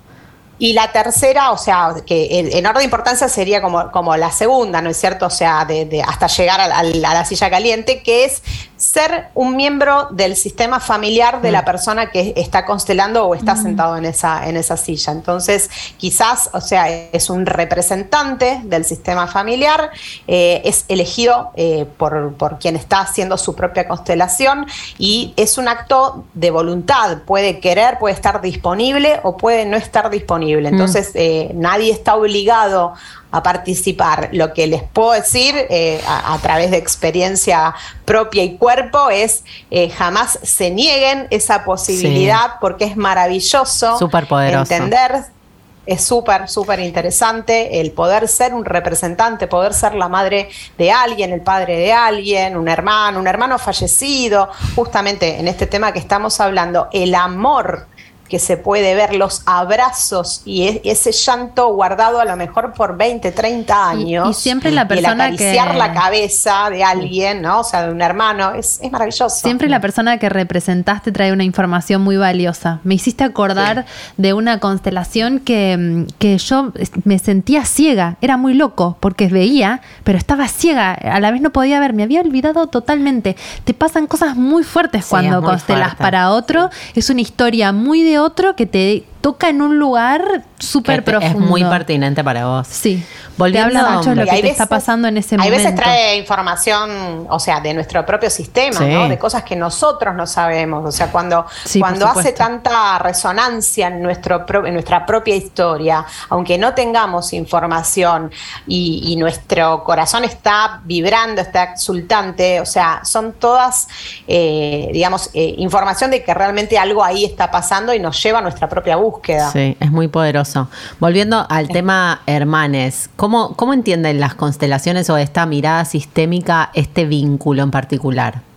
Y la tercera, o sea, que en, en orden de importancia sería como, como la segunda, ¿no es cierto? O sea, de, de hasta llegar a, la- a la silla caliente, que es ser un miembro del sistema familiar de la persona que está constelando o está sentado en esa, en esa silla. Entonces, quizás, o sea, es un representante del sistema familiar, eh, es elegido eh, por, por quien está haciendo su propia constelación y es un acto de voluntad. Puede querer, puede estar disponible o puede no estar disponible. Entonces, eh, nadie está obligado a participar. Lo que les puedo decir eh, a, a través de experiencia propia y cuerpo es eh, jamás se nieguen esa posibilidad porque es maravilloso entender. Es súper, súper interesante el poder ser un representante, poder ser la madre de alguien, el padre de alguien, un hermano, un hermano fallecido, justamente en este tema que estamos hablando, el amor que se puede ver, los abrazos y e- ese llanto guardado a lo mejor por 20, 30 años. y siempre la el persona acariciar que- la cabeza de alguien, ¿no? O sea, de un hermano, es, es maravilloso. Siempre la persona que representaste trae una información muy valiosa. Me hiciste acordar de una constelación que, mm, que yo me sentía ciega. Era muy loco porque veía, pero estaba ciega. A la vez no podía ver. Me había olvidado totalmente. Te pasan cosas muy fuertes Sí, cuando muy constelas fuerte. para otro. Es una historia muy de otro que te toca en un lugar súper profundo. Es muy pertinente para vos. Sí. Volviendo- te habla mucho de lo que te está pasando en ese Hay momento. veces trae información, o sea, de nuestro propio sistema, Sí. ¿no? De cosas que nosotros no sabemos. O sea, cuando, Sí, cuando hace tanta resonancia en, nuestro, pro- en nuestra propia historia, aunque no tengamos información y, y nuestro corazón está vibrando, está exultante, o sea, son todas, eh, digamos, eh, información de que realmente algo ahí está pasando y nos lleva a nuestra propia búsqueda. Sí, es muy poderoso. Volviendo al tema hermanes, ¿cómo, ¿cómo entienden las constelaciones o esta mirada sistémica este vínculo en particular?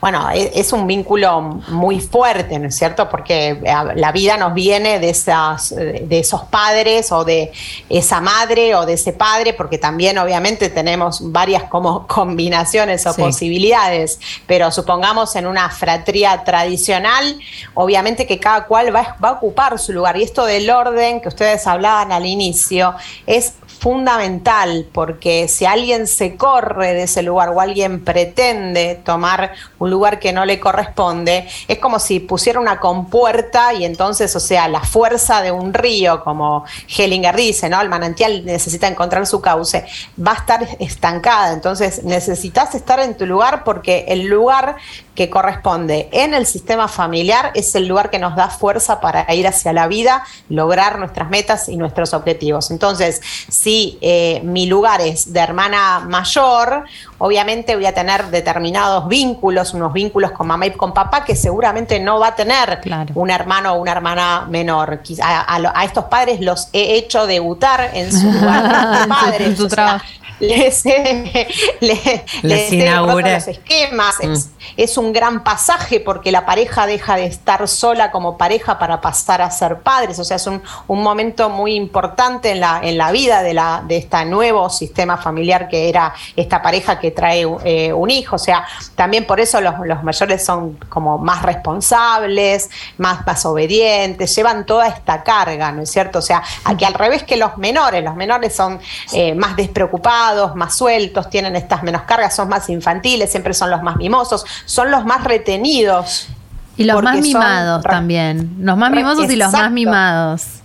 Bueno, e- es un vínculo muy fuerte, ¿no es cierto? Porque la vida nos viene de, esas, eh, de esos padres o de esa madre o de ese padre, porque también obviamente tenemos varias como <laughs> combinaciones o Sí. posibilidades, pero supongamos en una fratría tradicional, obviamente que cada cual va, va a ocupar su lugar. Y esto del orden que ustedes hablaban al inicio es fundamental porque si alguien se corre de ese lugar o alguien pretende tomar un lugar que no le corresponde, es como si pusiera una compuerta y entonces, o sea, la fuerza de un río, como Hellinger dice, ¿no? El manantial necesita encontrar su cauce, va a estar estancada. Entonces, necesitas estar en tu lugar porque el lugar que corresponde en el sistema familiar es el lugar que nos da fuerza para ir hacia la vida, lograr nuestras metas y nuestros objetivos. Entonces, si eh, mi lugar es de hermana mayor, obviamente voy a tener determinados vínculos, unos vínculos con mamá y con papá que seguramente no va a tener Claro. un hermano o una hermana menor. A, a a estos padres los he hecho debutar en su lugar <laughs> de padres. en su trabajo. Les inauguré. los esquemas. Mm. Es, es un gran pasaje porque la pareja deja de estar sola como pareja para pasar a ser padres. O sea, es un, un momento muy importante en la, en la vida de, la, de este nuevo sistema familiar que era esta pareja que trae eh, un hijo. O sea, también por eso los, los mayores son como más responsables, más, más obedientes, llevan toda esta carga, ¿no es cierto? O sea, aquí al revés que los menores, los menores son eh, más despreocupados, más sueltos, tienen estas menos cargas, son más infantiles, siempre son los más mimosos, son los más retenidos. Y los más mimados tambimás. Los más mimosos y los más mimados.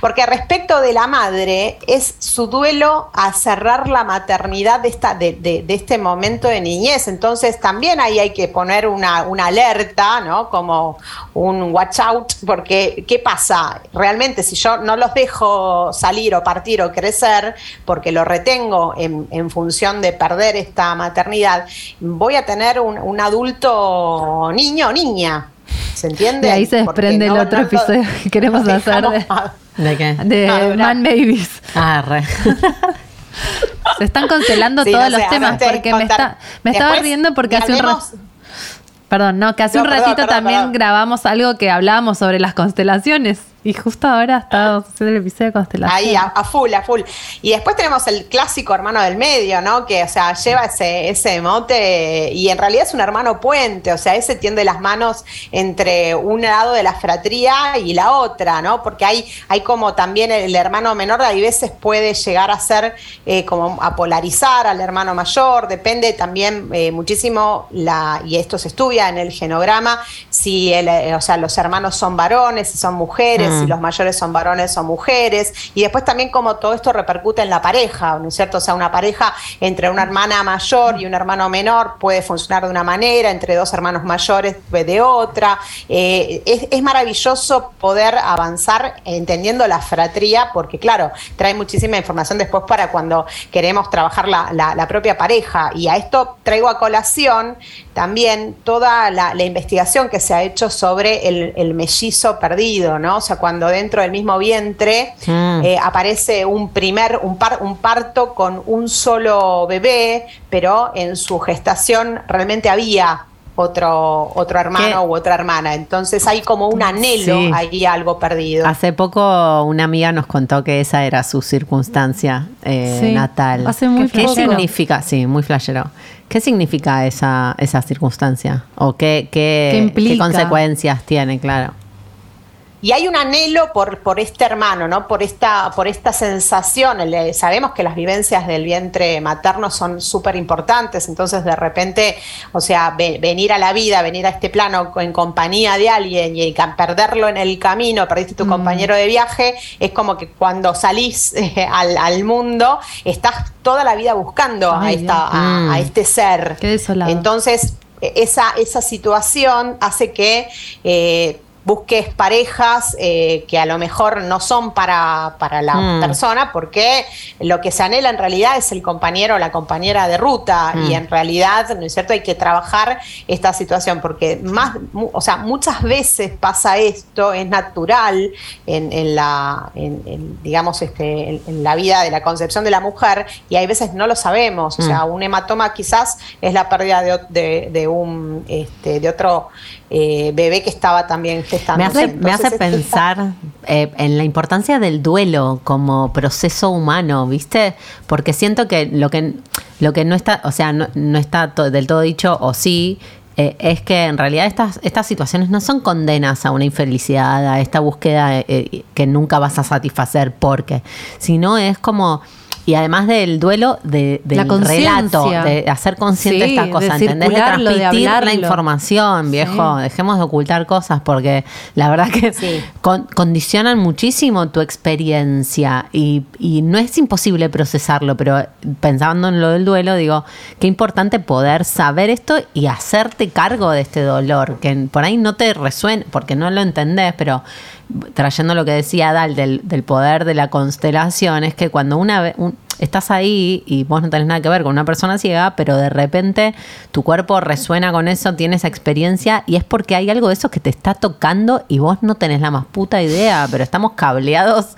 Porque respecto de la madre, es su duelo a cerrar la maternidad de, esta, de, de- de este momento de niñez. Entonces también ahí hay que poner una, una alerta, ¿no? Como un watch out, porque ¿qué pasa? Realmente si yo no los dejo salir o partir o crecer, porque lo retengo en, en función de perder esta maternidad, voy a tener un, un adulto niño o niña. ¿Se entiende? De ahí se desprende el no- otro episodio que queremos hacer de- dejamos- ¿De qué? De Ah. Man Babies. Ah, re. Se están cancelando <laughs> Sí, todos no los sé, temas porque me, está, me estaba riendo porque hace un rato. Perdón, no, que hace No, un perdón, ratito perdón, también perdón. grabamos algo que hablábamos sobre las constelaciones. Y justo ahora estábamos haciendo el episodio de constelaciones. Ahí, a, a full, a full. Y después tenemos el clásico hermano del medio, ¿no? Que, o sea, lleva ese, ese mote y en realidad es un hermano puente, o sea, ese tiende las manos entre un lado de la fratría y la otra, ¿no? Porque hay, hay como también el hermano menor, hay veces puede llegar a ser eh, como a polarizar al hermano mayor, depende también eh, muchísimo, la, y esto se estudia en el genograma, si el, eh, o sea, los hermanos son varones, si son mujeres, Mm. Si los mayores son varones o mujeres, y después también como todo esto repercute en la pareja, ¿no es cierto? O sea, una pareja entre una hermana mayor y un hermano menor puede funcionar de una manera, entre dos hermanos mayores de otra. Eh, es, es maravilloso poder avanzar entendiendo la fratría, porque claro, trae muchísima información después para cuando queremos trabajar la, la- la propia pareja. Y a esto traigo a colación también toda la, la investigación que se ha hecho sobre el, el mellizo perdido, ¿no? O sea, cuando dentro del mismo vientre Mm. eh, aparece un primer, un, par- un parto con un solo bebé, pero en su gestación realmente había otro, otro hermano ¿Qué? u otra hermana. Entonces hay como un anhelo Sí. ahí algo perdido. Hace poco una amiga nos contó que esa era su circunstancia eh, Sí, natal. hace muy ¿Qué poco. significa? Sí, muy flashero. ¿Qué significa esa, esa circunstancia? ¿O qué, qué, ¿Qué qué consecuencias tiene, claro? Y hay un anhelo por, por este hermano, ¿no? Por esta, por esta sensación. Sabemos que las vivencias del vientre materno son súper importantes, entonces de repente, o sea, ve- venir a la vida, venir a este plano en compañía de alguien y perderlo en el camino, perdiste tu compañero de viaje, es como que cuando salís <laughs> eh, al, al mundo, estás toda la vida buscando a, esta, a- a este ser. Qué desolado. Entonces, e- esa, esa situación hace que eh, busques parejas eh, que a lo mejor no son para, para la Mm. persona, porque lo que se anhela en realidad es el compañero o la compañera de ruta, y en realidad, ¿no es cierto?, hay que trabajar esta situación, porque más, o sea, muchas veces pasa esto, es natural en, en la, en, en, digamos, este, en, la vida de la concepción de la mujer, y hay veces no lo sabemos, o sea, un hematoma quizás es la pérdida de, de, de un, este, de otro eh, bebé que estaba también gestando. Me hace, me hace pensar eh, en la importancia del duelo como proceso humano, ¿viste? Porque siento que lo que, lo que no está, o sea, no, no está to- del todo dicho, o sí, eh, es que en realidad estas, estas situaciones no son condenas a una infelicidad, a esta búsqueda que nunca vas a satisfacer porque, sino es como... Y además del duelo, de, del La relato, de hacer consciente Sí, estas de cosas, ¿entendés? De circularlo, de transmitir la información, viejo. Dejemos de ocultar cosas porque la verdad que Sí. con- condicionan muchísimo tu experiencia y, y no es imposible procesarlo, pero pensando en lo del duelo, digo, qué importante poder saber esto y hacerte cargo de este dolor, que por ahí no te resuena, porque no lo entendés, pero trayendo lo que decía Dal del, del poder de la constelación, es que cuando una un- Estás ahí y vos no tenés nada que ver con una persona ciega, pero de repente tu cuerpo resuena con eso, tiene esa experiencia y es porque hay algo de eso que te está tocando y vos no tenés la más puta idea, pero estamos cableados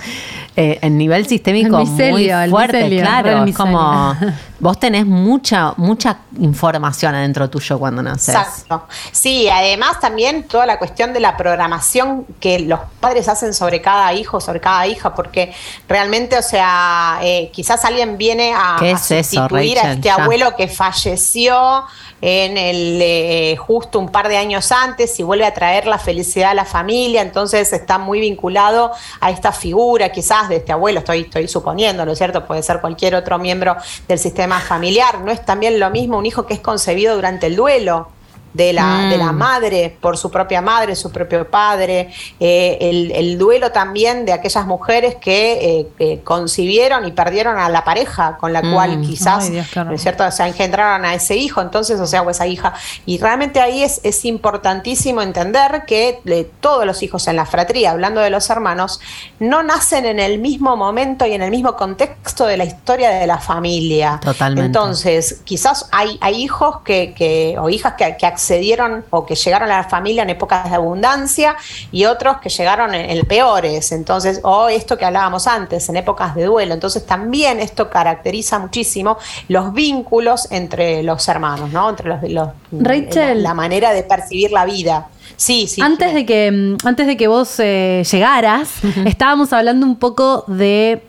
eh, en nivel sistémico El micelio, muy el fuerte, micelio, claro. el Es como vos tenés mucha, mucha información adentro tuyo cuando naces. Exacto. Sí, además también toda la cuestión de la programación que los padres hacen sobre cada hijo, sobre cada hija, porque realmente, o sea, eh, quizás alguien viene a, ¿Qué a es eso, sustituir a este abuelo que falleció en el eh, justo un par de años antes y vuelve a traer la felicidad a la familia, entonces está muy vinculado a esta figura quizás de este abuelo, estoy, estoy suponiendo, ¿no es cierto? Puede ser cualquier otro miembro del sistema familiar, no es también lo mismo un hijo que es concebido durante el duelo de la, de la Mm. madre, por su propia madre, su propio padre, eh, el, el duelo también de aquellas mujeres que eh, que concibieron y perdieron a la pareja con la cual Mm. quizás, Ay, Dios, qué horror. ¿no es cierto? O sea, engendraron a ese hijo, entonces, o sea, o esa hija. Y realmente ahí es, es importantísimo entender que eh, todos los hijos en la fratría, hablando de los hermanos, no nacen en el mismo momento y en el mismo contexto de la historia de la familia. Totalmente. Entonces, quizás hay, hay hijos que, que- o hijas que, que accedieron o que llegaron a la familia en épocas de abundancia y otros que llegaron en, en peores. Entonces, o esto que hablábamos antes, en épocas de duelo. Entonces, también esto caracteriza muchísimo los vínculos entre los hermanos, ¿no? Entre los, los Rachel. la, la manera de percibir la vida. Sí, sí. antes de que mm, antes de que vos eh, llegaras, <laughs> estábamos hablando un poco de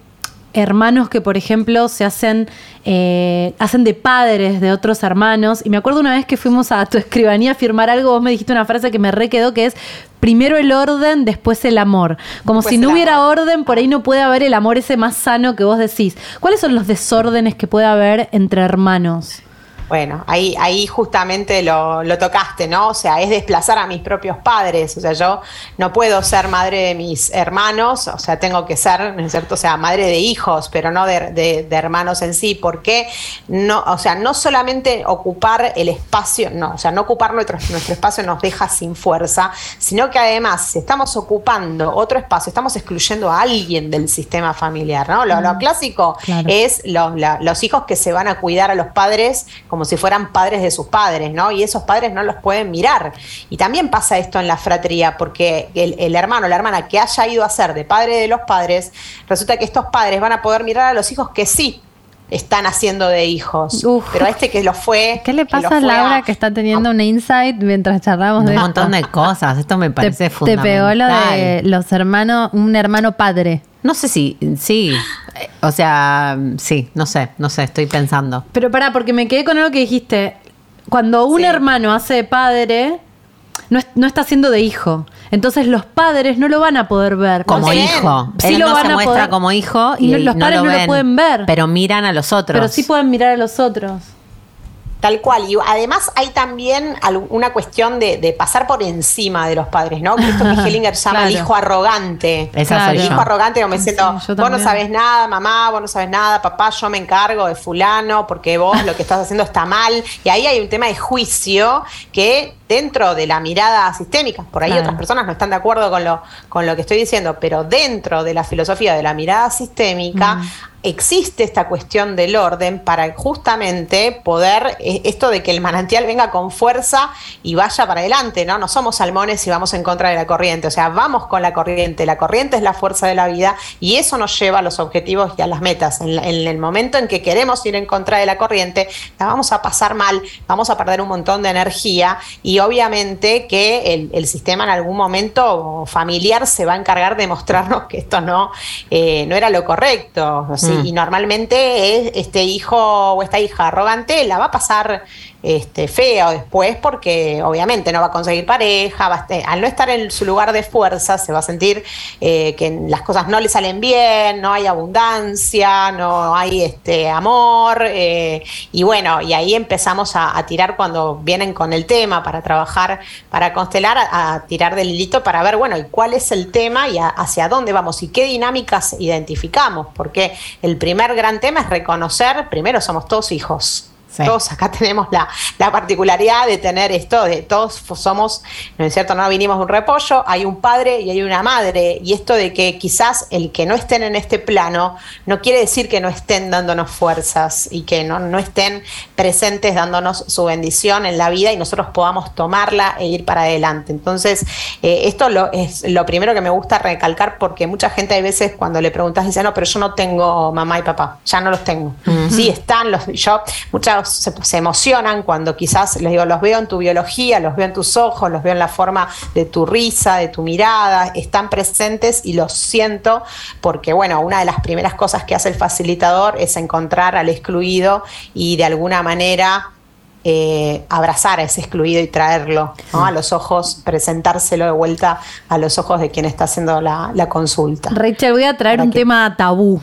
hermanos que, por ejemplo, se hacen eh, hacen de padres de otros hermanos. Y me acuerdo una vez que fuimos a tu escribanía a firmar algo, vos me dijiste una frase que me re quedó que es primero el orden, después el amor. Como Después si no hubiera amor. orden, por ahí no puede haber el amor ese más sano que vos decís. ¿Cuáles son los desórdenes que puede haber entre hermanos? Bueno, ahí, ahí justamente lo, lo tocaste, ¿no? O sea, es desplazar a mis propios padres. O sea, yo no puedo ser madre de mis hermanos, o sea, tengo que ser, ¿no es cierto? O sea, madre de hijos, pero no de, de- de hermanos en sí. porque no, o sea, no solamente ocupar el espacio, no, o sea, no ocupar nuestro, nuestro espacio nos deja sin fuerza, sino que además, si estamos ocupando otro espacio, estamos excluyendo a alguien del sistema familiar, ¿no? Lo, lo clásico Claro. es los, la- los hijos que se van a cuidar a los padres como si fueran padres de sus padres, ¿no? Y esos padres no los pueden mirar. Y también pasa esto en la fratría, porque el, el hermano o la hermana que haya ido a ser de padre de los padres, resulta que estos padres van a poder mirar a los hijos que sí están haciendo de hijos. Uf. Pero a este que lo fue. ¿Qué le que pasa a Laura que está teniendo un insight mientras charlamos de Un esto? montón de cosas. Esto me Te, parece te fundamental. pegó lo de los hermanos, un hermano padre. No sé si, sí. O sea, sí, no sé, no sé, estoy pensando. Pero pará, porque me quedé con algo que dijiste. Cuando un Sí. hermano hace de padre, no, es- no está siendo de hijo. Entonces los padres no lo van a poder ver. Como hijo. Sí Él lo no van se a muestra poder- como hijo y No, los padres no lo pueden ver. Pero miran a los otros. Pero sí pueden mirar a los otros. Tal cual. Y además hay también una cuestión de, de pasar por encima de los padres, ¿no? Que esto que <laughs> Hellinger llama el hijo arrogante. Claro. El hijo arrogante como Sí, diciendo, yo vos no sabes nada, mamá, vos no sabes nada, papá, yo me encargo de fulano porque vos lo que estás haciendo está mal. Y ahí hay un tema de juicio que dentro de la mirada sistémica, por ahí Claro. otras personas no están de acuerdo con lo, con lo que estoy diciendo, pero dentro de la filosofía de la mirada sistémica Mm. Existe esta cuestión del orden para justamente poder, eh, esto de que el manantial venga con fuerza y vaya para adelante, ¿no? No somos salmones y vamos en contra de la corriente, o sea, vamos con la corriente, la corriente es la fuerza de la vida y eso nos lleva a los objetivos y a las metas. En, el momento en que queremos ir en contra de la corriente, la vamos a pasar mal, vamos a perder un montón de energía y obviamente que el, sistema en algún momento familiar se va a encargar de mostrarnos que esto no, eh, no era lo correcto. Mm. Y normalmente es- este hijo o esta hija arrogante la va a pasar este, feo después porque obviamente no va a conseguir pareja, va a este- al no estar en su lugar de fuerza se va a sentir eh, que las cosas no le salen bien, no hay abundancia, no hay este amor eh, y bueno, y ahí empezamos a, tirar cuando vienen con el tema para trabajar, para constelar, a, a tirar del hilito para ver, bueno, y cuál es el tema y a- hacia dónde vamos y qué dinámicas identificamos, porque el primer gran tema es reconocer, primero somos todos hijos. Sí. Todos acá <laughs> tenemos la, la particularidad de tener esto, de todos somos, ¿no es cierto? No vinimos de un repollo, hay un padre y hay una madre, y esto de que quizás el que no estén en este plano no quiere decir que no estén dándonos fuerzas y que no, no estén presentes dándonos su bendición en la vida y nosotros podamos tomarla e ir para adelante. Entonces, eh, esto lo, es lo primero que me gusta recalcar porque mucha gente hay veces cuando le preguntas dice, no, pero yo no tengo mamá y papá, ya no los tengo. Sí, están los, yo, se, se emocionan cuando quizás les digo, los veo en tu biología, los veo en tus ojos, los veo en la forma de tu risa, de tu mirada, están presentes y los siento porque, bueno, una de las primeras cosas que hace el facilitador es encontrar al excluido y de alguna manera eh, abrazar a ese excluido y traerlo ¿no? a los ojos, presentárselo de vuelta a los ojos de quien está haciendo la, la consulta. Rachel, voy a traer Para un que- tema tabú.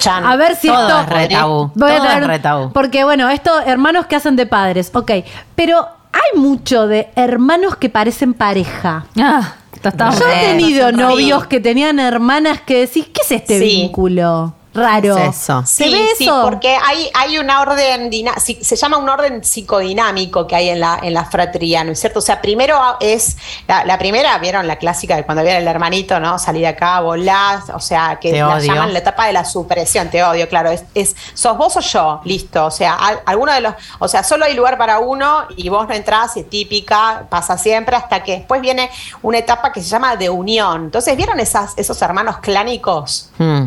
Chan. A ver si Todo esto. es re tabú. Voy a traer es un- re tabú. Porque, bueno, esto, hermanos que hacen de padres, ok. Pero hay mucho de hermanos que parecen pareja. Ah, Yo he tenido novios que tenían hermanas que decís, ¿qué es este Sí. vínculo? Raro. ¿Qué es eso? ¿Se Sí, ve sí, eso? porque hay, hay una orden, se llama un orden psicodinámico que hay en la, en la fratría, ¿no es cierto? O sea, primero es, la, la primera, vieron la clásica de cuando viene el hermanito, ¿no? Salir de acá, volás, o sea, que Te la odio. llaman la etapa de la supresión, te odio, claro, es, es sos vos o yo, listo, o sea, al- alguno de los, o sea, solo hay lugar para uno y vos no entrás, y típica, pasa siempre, hasta que después viene una etapa que se llama de unión. Entonces, ¿vieron esas, esos hermanos clánicos? Hmm.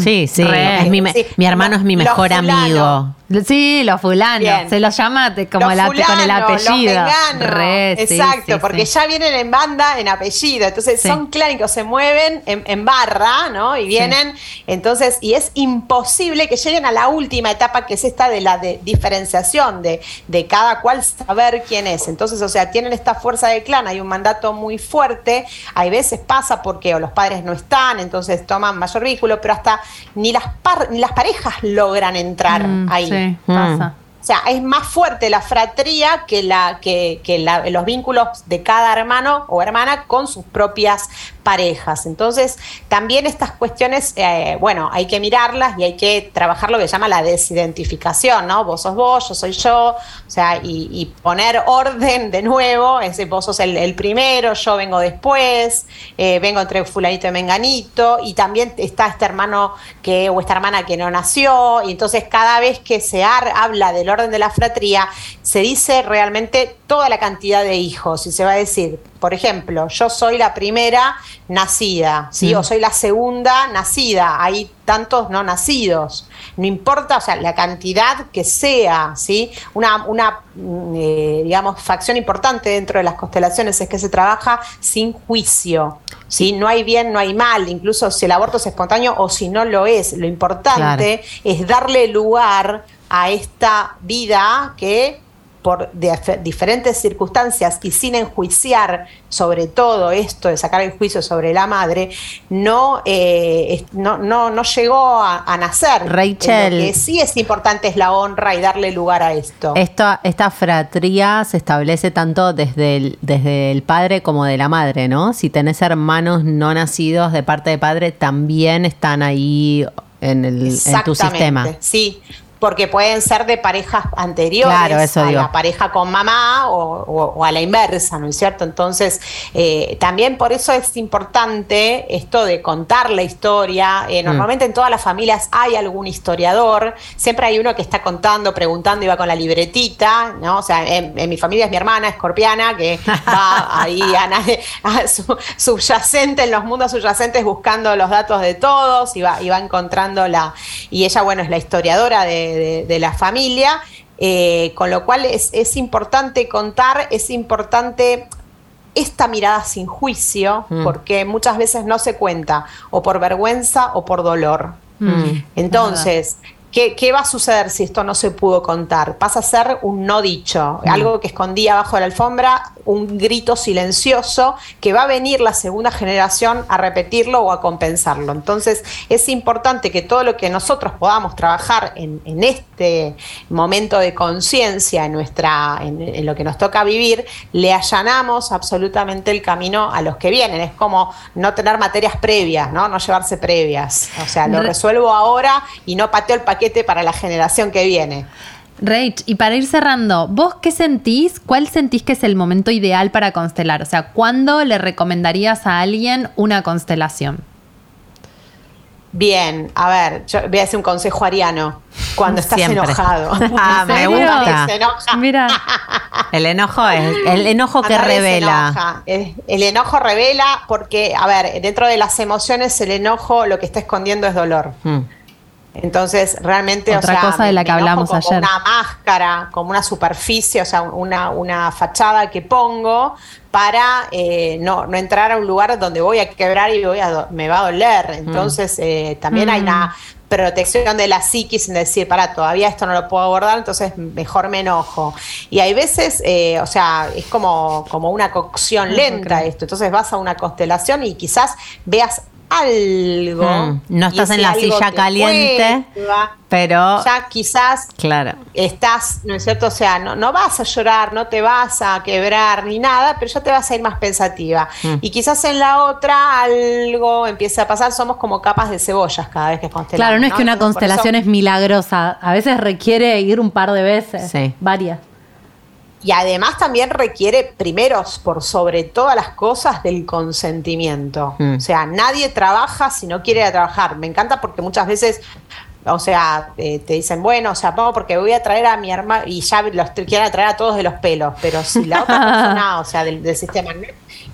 Sí, sí. Re. es mi, me- Sí. mi hermano es mi mejor fulano. amigo. Sí, los fulanos. Bien. Se los llama como Los la, con el fulano, apellido. Los mengano. Re, sí, Exacto, sí, porque sí. ya vienen en banda, en apellido. Entonces Sí. son clásicos, se mueven en, en barra, ¿no? Y vienen, entonces, y es imposible que lleguen a la última etapa, que es esta de la de diferenciación, de, de cada cual saber quién es. Entonces, o sea, tienen esta fuerza de clan, hay un mandato muy fuerte. Hay veces pasa porque o los padres no están, entonces toman mayor vínculo, pero hasta ni las, par- ni las parejas logran entrar Mm, ahí. Sí, Mm. pasa. Sea, es más fuerte la fratría que, la, que, los vínculos de cada hermano o hermana con sus propias parejas. Entonces, también estas cuestiones, eh, bueno, hay que mirarlas y hay que trabajar lo que se llama la desidentificación, ¿no? Vos sos vos, yo soy yo, o sea, y, poner orden de nuevo, es decir, vos sos el, primero, yo vengo después, eh, vengo entre fulanito y menganito, y también está este hermano que, o esta hermana que no nació, y entonces cada vez que se habla del orden de la fratría, se dice realmente toda la cantidad de hijos, y se va a decir, por ejemplo, yo soy la primera nacida, ¿sí? O soy la segunda nacida, hay tantos no nacidos. No importa, o sea, la cantidad que sea, ¿sí? Una, una mm, eh, digamos, facción importante dentro de las constelaciones es que se trabaja sin juicio, ¿sí? No hay bien, no hay mal, incluso si el aborto es espontáneo o si no lo es. Lo importante es darle lugar a esta vida que por dif- diferentes circunstancias y sin enjuiciar sobre todo esto de sacar el juicio sobre la madre, no, eh, no, no, no llegó a, a nacer. Rachel. Lo que sí es importante es la honra y darle lugar a esto. Esto, esta fratría se establece tanto desde el, desde el padre como de la madre, ¿no? Si tenés hermanos no nacidos de parte de padre, también están ahí en, el, en tu sistema. Sí, porque pueden ser de parejas anteriores Claro, eso a digo. la pareja con mamá o, o- o a la inversa, ¿no es cierto? Entonces, eh, también por eso es importante esto de contar la historia. Mm. Eh, normalmente en todas las familias hay algún historiador, siempre hay uno que está contando, preguntando y va con la libretita, ¿no? O sea, en, en mi familia es mi hermana escorpiana que <laughs> va ahí a, a su- subyacente en los mundos subyacentes buscando los datos de todos y va, y va encontrando la. Y ella, bueno, es la historiadora de, de- de la familia. eh, con lo cual es, es importante contar, es importante esta mirada sin juicio, Mm. porque muchas veces no se cuenta, o por vergüenza o por dolor. Mm. Entonces, ¿qué, qué va a suceder si esto no se pudo contar? Pasa a ser un no dicho, algo que escondía abajo de la alfombra, un grito silencioso que va a venir la segunda generación a repetirlo o a compensarlo. Entonces, es importante que todo lo que nosotros podamos trabajar en, en este momento de conciencia, en, nuestra, en, en lo que nos toca vivir, le allanamos absolutamente el camino a los que vienen. Es como no tener materias previas, ¿no? No llevarse previas. O sea, lo Re- resuelvo ahora y no pateo el paquete para la generación que viene. Rach, y para ir cerrando, ¿vos qué sentís? ¿Cuál sentís que es el momento ideal para constelar? O sea, ¿cuándo le recomendarías a alguien una constelación? Bien, a ver, yo voy a decir un consejo ariano. Cuando estás Siempre. enojado. <laughs> Ah, me gusta. Se enoja. Mira, <laughs> El enojo es el enojo que revela. enoja. El, el enojo revela porque, a ver, dentro de las emociones, el enojo lo que está escondiendo es dolor. Mm. Entonces, realmente, Otra o sea, cosa de la que hablamos como ayer. una máscara, como una superficie, o sea, una, una fachada que pongo para eh, no, no entrar a un lugar donde voy a quebrar y voy a me va a doler. Entonces, eh, también hay una protección de la psiquis en decir, para, todavía esto no lo puedo abordar, entonces mejor me enojo. Y hay veces, eh, o sea, es como, como una cocción lenta esto. Entonces vas a una constelación y quizás veas algo. Mm, no estás en la silla te caliente, pero ya quizás claro. estás, ¿no es cierto? O sea, no, no vas a llorar, no te vas a quebrar ni nada, pero ya te vas a ir más pensativa. Mm. Y quizás en la otra algo empieza a pasar, somos como capas de cebollas cada vez que constelamos. Claro, no es que una Entonces, por eso- constelación es milagrosa. A veces requiere ir un par de veces. Sí. Varias. Y además también requiere, primero, por sobre todas las cosas, del consentimiento. Mm. O sea, nadie trabaja si no quiere ir a trabajar. Me encanta porque muchas veces, o sea, eh, te dicen, bueno, o sea, vamos porque voy a traer a mi hermano y ya los quieren traer a todos de los pelos. Pero si la otra <laughs> persona, o sea, del, del sistema, no,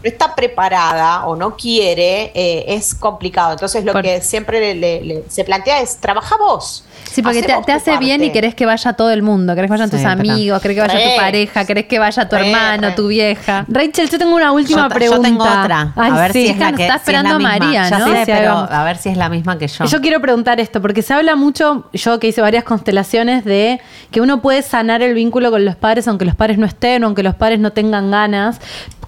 no está preparada o no quiere, eh, es complicado. Entonces, lo Por- que siempre le- le- le- se plantea es, trabaja vos. sí, porque te, hace bien y querés que vaya todo el mundo, querés que vayan tus Sí, amigos, querés que vaya tu Re. pareja, querés que vaya tu Re, hermano, re. tu vieja. Rachel, yo tengo una última yo, yo pregunta. tengo otra. Ay, a ver sí. si es la Nos que está si es la esperando misma. María, Ya ¿no? sé, pero a ver si es la misma que yo. Yo quiero preguntar esto, porque se habla mucho, yo que hice varias constelaciones, de que uno puede sanar el vínculo con los padres aunque los padres no estén, o aunque los padres no tengan ganas.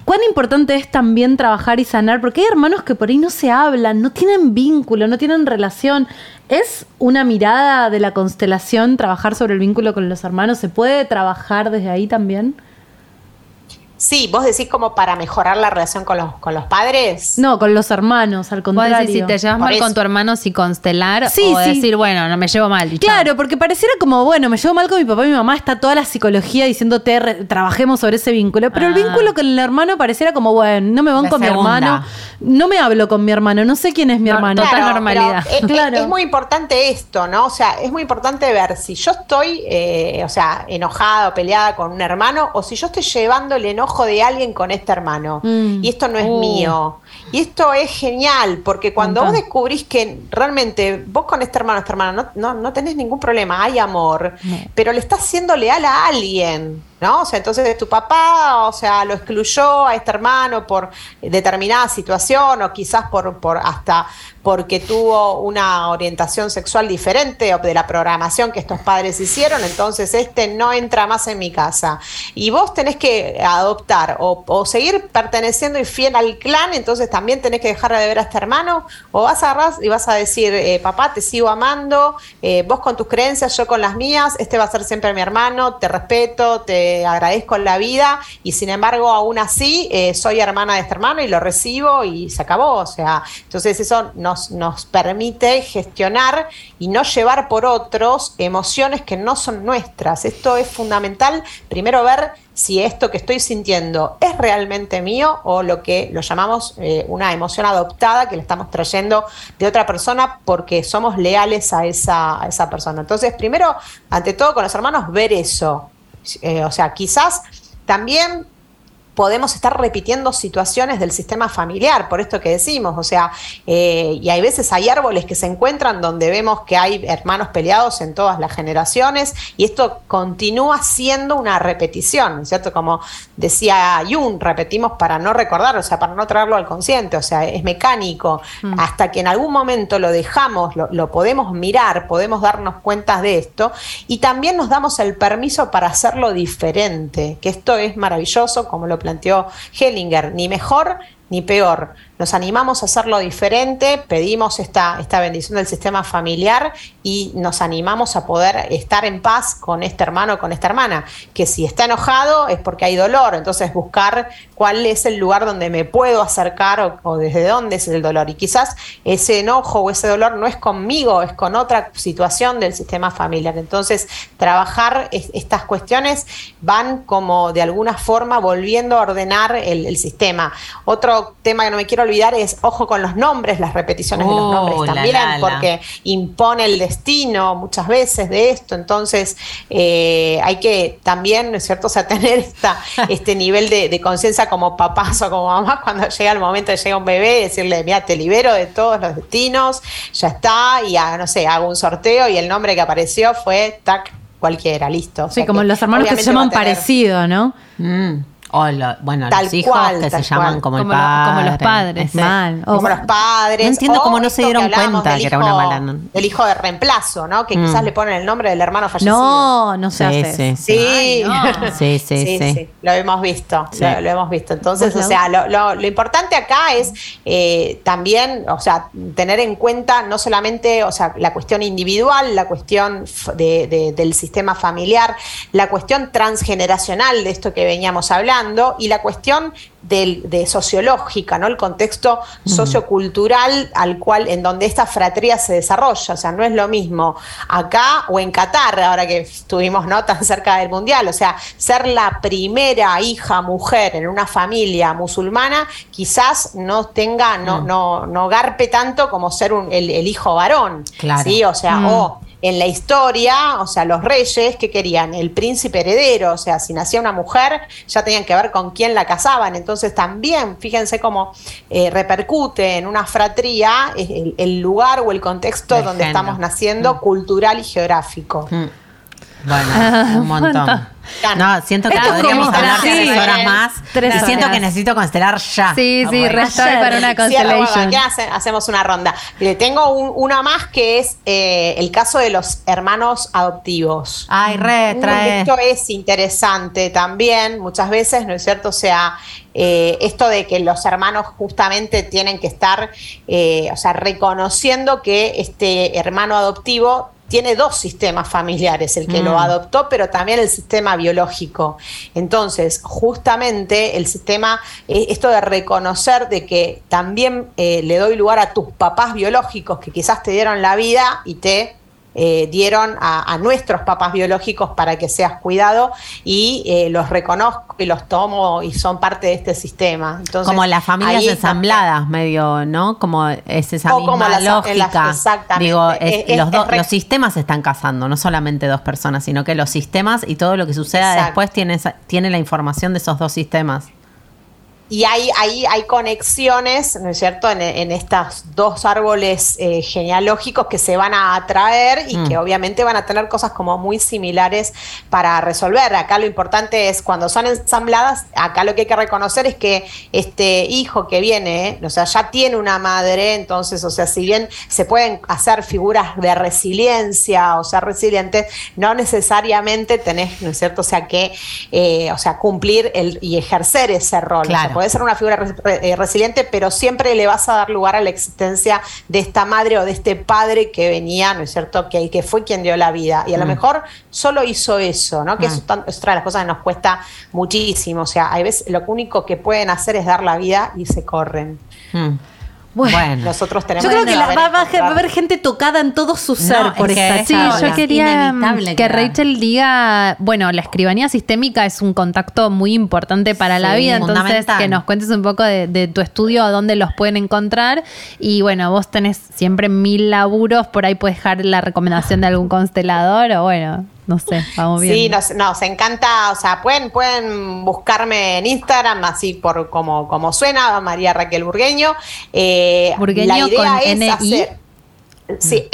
¿Cuán importante es también trabajar y sanar? Porque hay hermanos que por ahí no se hablan, no tienen vínculo, no tienen relación. ¿Es una mirada de la constelación trabajar sobre el vínculo con los hermanos? ¿Se puede trabajar desde ahí también? Sí, vos decís como para mejorar la relación con los, con los padres. No, con los hermanos, al Vos contrario. decís, si te llevas Por mal eso. con tu hermano, si constelar, Sí, o sí. decir, bueno, no me llevo mal. y chao. Claro, porque pareciera como, bueno, me llevo mal con mi papá y mi mamá, está toda la psicología diciéndote, re- trabajemos sobre ese vínculo, pero el Ah. vínculo con el hermano pareciera como, bueno, no me van con mi hermano, no me hablo con mi hermano, no sé quién es mi No, hermano. total Claro, normalidad. pero Es, es- Claro. es muy importante esto, ¿no? O sea, es muy importante ver si yo estoy, eh, o sea, enojada o peleada con un hermano o si yo estoy llevando el enojo de alguien con este hermano. Mm. Y esto no es Uh. mío. Y esto es genial, porque cuando vos descubrís que realmente vos con este hermano, esta hermana, no, no, no tenés ningún problema, hay amor, pero le estás siendo leal a alguien. ¿No? O sea, entonces tu papá, o sea, lo excluyó a este hermano por determinada situación o quizás por, por hasta porque tuvo una orientación sexual diferente de la programación que estos padres hicieron, entonces este no entra más en mi casa. Y vos tenés que adoptar o, o seguir perteneciendo y fiel al clan, entonces también tenés que dejar de ver a este hermano, o vas a agarrar y vas a decir, eh, papá, te sigo amando, eh, vos con tus creencias, yo con las mías, este va a ser siempre mi hermano, te respeto, te agradezco en la vida, y sin embargo, aún así, eh, soy hermana de este hermano y lo recibo y se acabó. O sea, entonces eso nos, nos permite gestionar y no llevar por otros emociones que no son nuestras. Esto es fundamental, primero ver si esto que estoy sintiendo es realmente mío o lo que lo llamamos eh, una emoción adoptada que le estamos trayendo de otra persona porque somos leales a esa, a esa persona. Entonces, primero, ante todo con los hermanos, ver eso. Eh, o sea, quizás también podemos estar repitiendo situaciones del sistema familiar, por esto que decimos, o sea, eh, y hay veces hay árboles que se encuentran donde vemos que hay hermanos peleados en todas las generaciones y esto continúa siendo una repetición, ¿cierto? Como decía Jung, repetimos para no recordar, o sea, para no traerlo al consciente, o sea, es mecánico, hasta que en algún momento lo dejamos, lo, lo podemos mirar, podemos darnos cuenta de esto y también nos damos el permiso para hacerlo diferente, que esto es maravilloso, como lo planteó Hellinger, ni mejor ni peor. Nos animamos a hacerlo diferente, pedimos esta, esta bendición del sistema familiar y nos animamos a poder estar en paz con este hermano o con esta hermana, que si está enojado es porque hay dolor, entonces buscar cuál es el lugar donde me puedo acercar o, desde dónde es el dolor. Y quizás ese enojo o ese dolor no es conmigo, es con otra situación del sistema familiar. Entonces, trabajar es- estas cuestiones van como de alguna forma volviendo a ordenar el, el sistema. Otro tema que no me quiero olvidar es, ojo con los nombres, las repeticiones de los Oh, nombres también, la, la. porque impone el destino muchas veces de esto. Entonces, eh, hay que también, ¿no es cierto?, o sea, <laughs> tener esta, este nivel de, de conciencia como papás o como mamás cuando llega el momento de llega un bebé, decirle, mira, te libero de todos los destinos, ya está, y no sé, hago un sorteo y el nombre que apareció fue tac, cualquiera, listo. O Sí, como los hermanos que se llaman tener- parecido, ¿no? Mm. O lo- bueno, Tal los hijos cual, que se llaman cual. como el Como padre. como los padres. Sí. Mal. Como los padres. No entiendo cómo no se dieron cuenta del que era una hijo- mala. Del hijo de reemplazo, ¿no? Que quizás le ponen el nombre del hermano fallecido. No, no se Sí, hace. sí, sí. Sí. Ay, no. <laughs> Sí, sí, sí. Lo hemos visto, Sí. lo, lo hemos visto. Entonces, Pues o sea, lo, lo- lo importante acá es eh, también, o sea, tener en cuenta no solamente, o sea, la cuestión individual, la cuestión de- del sistema familiar, la cuestión transgeneracional de esto que veníamos hablando y la cuestión del, de sociológica, ¿no? El contexto sociocultural al cual, en donde esta fratría se desarrolla. O sea, no es lo mismo acá o en Qatar, ahora que estuvimos no tan cerca del mundial. O sea, ser la primera hija mujer en una familia musulmana, quizás no tenga, no, no, no garpe tanto como ser un- el, el hijo varón. Claro. ¿sí? O sea, Mm. o en la historia, o sea, los reyes que querían el príncipe heredero, o sea, si nacía una mujer, ya tenían que ver con quién la casaban. Entonces también, fíjense cómo eh, repercute en una fratría eh, el, el lugar o el contexto donde género. estamos naciendo, cultural y geográfico. Mm. Bueno, un montón. No, siento que Esto es podríamos como- hablar sí, tres sí. horas más. Tres y siento horas. que necesito constelar ya. Sí, sí, resta hoy para una constellation. aquí hace- hacemos una ronda. Le tengo un- una más que es eh, el caso de los hermanos adoptivos. Ay, re, Porque trae. Esto es interesante también, muchas veces, ¿no es cierto? O sea, eh, esto de que los hermanos justamente tienen que estar, eh, o sea, reconociendo que este hermano adoptivo tiene dos sistemas familiares, el que Mm. lo adoptó, pero también el sistema biológico. Entonces, justamente el sistema, eh, esto de reconocer de que también eh, le doy lugar a tus papás biológicos que quizás te dieron la vida y te eh, dieron a, a nuestros papás biológicos para que seas cuidado y eh, los reconozco y los tomo y son parte de este sistema. Entonces, como las familias ensambladas, medio, ¿no? Como es esa O como misma las- en las- lógica. exactamente. Digo, es- Es- es- los, re- los sistemas se están casando, no solamente dos personas, sino que los sistemas y todo lo que suceda Exacto. después tiene, tiene la información de esos dos sistemas. Y hay, hay, hay conexiones, ¿no es cierto?, en, en estos dos árboles eh, genealógicos que se van a atraer y que obviamente van a tener cosas como muy similares para resolver. Acá lo importante es cuando son ensambladas, acá lo que hay que reconocer es que este hijo que viene, ¿eh? o sea, ya tiene una madre, entonces, o sea, si bien se pueden hacer figuras de resiliencia o ser resilientes, no necesariamente tenés, ¿no es cierto?, o sea, que, eh, o sea, cumplir el, y ejercer ese rol. O sea, Claro. Puede ser una figura re- eh, resiliente, pero siempre le vas a dar lugar a la existencia de esta madre o de este padre que venía, ¿no es cierto?, que, que fue quien dio la vida. Y a lo mejor solo hizo eso, ¿no? Que eso tan- es otra de las cosas que nos cuesta muchísimo. O sea, hay veces lo único que pueden hacer es dar la vida y se corren. Mm. Bueno. Nosotros tenemos Yo creo que la- va, va a encontrar- va a haber gente tocada en todo su ser No, por es esta es Sí, yo quería mm, inevitable que. Rachel diga, bueno, la escribanía sistémica es un contacto muy importante para la vida, entonces que nos cuentes un poco de, de tu estudio, a dónde los pueden encontrar y bueno, vos tenés siempre mil laburos, por ahí puedes dejar la recomendación de algún constelador o bueno, no sé, vamos bien. Sí, nos, nos encanta, o sea, pueden, pueden buscarme en Instagram, así por como, como suena, María Raquel Burgueño. Eh, Burgueño con NI. Sí, N-O, Ñ,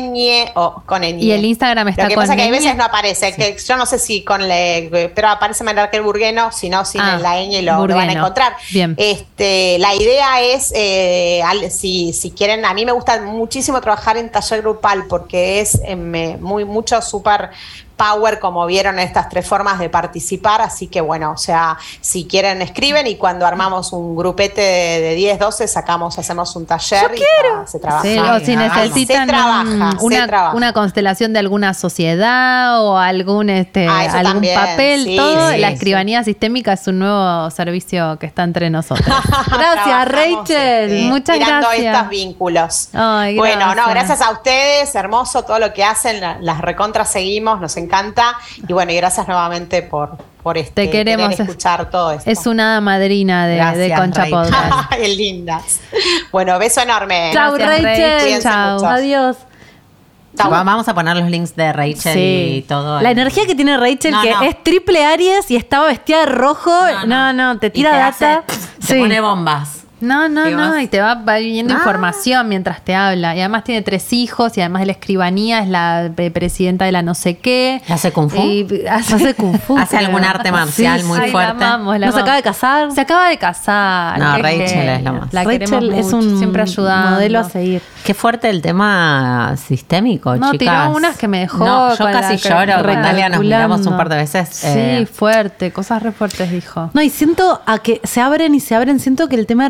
Ñ, o con Ñ. Y el Instagram está Lo que con pasa es que ñ. veces no aparece, que yo no sé si con le, pero aparece María Raquel Burgueno, si no, sin Ah, la Ñ lo, lo van a encontrar. Bien. Este, la idea es, eh, al- si, si quieren, a mí me gusta muchísimo trabajar en taller grupal porque es eh, muy mucho super power, como vieron estas tres formas de participar. Así que bueno, o sea, si quieren, escriben y cuando armamos un grupete de, de 10, 12, sacamos, hacemos un taller y tra- se trabaja. Sí, o si necesitan Se trabaja, un- se una, trabaja. una constelación de alguna sociedad o algún este Ah, algún también, papel, sí, todo, sí, la sí. escribanía sistémica es un nuevo servicio que está entre nosotros. <laughs> Gracias, Rachel. este, Muchas gracias. estos vínculos. Ay, Bueno, no, gracias. a ustedes, hermoso todo lo que hacen, la- las recontras seguimos, nos encanta. Y bueno, y gracias nuevamente por, por este Te queremos. querer escuchar todo esto. Es una madrina de, Concha Rachel. Podcast. Qué <laughs> lindas. Bueno, beso enorme. Chau, Gracias, Rachel. Chau. Adiós. Chau. Vamos a poner los links de Rachel y todo. La energía que tiene Rachel, No, que no. es triple Aries y estaba vestida de rojo. No, no, te Y tira data. hace- te pone bombas. No, no, ¿Qué no, y te va, va viniendo Ah. información mientras te habla. Y además tiene tres hijos y además de la escribanía es la pre- presidenta de la no sé qué. ¿Hace kung fu? Y hace, Hace kung fu. <laughs> Hace algún arte marcial muy Ay, fuerte. La amamos, la ¿No se acaba de casar? Se acaba de casar. No, Rachel es lo más. La Rachel es mucho, un siempre ayudando. modelo a seguir. Qué fuerte el tema sistémico, No, chicas. tiró unas que me dejó No, yo con la casi lloro. Con Dalia nos miramos un par de veces. Sí, eh, fuerte, cosas re fuertes dijo. No, y siento a que se abren y se abren. Siento que el tema de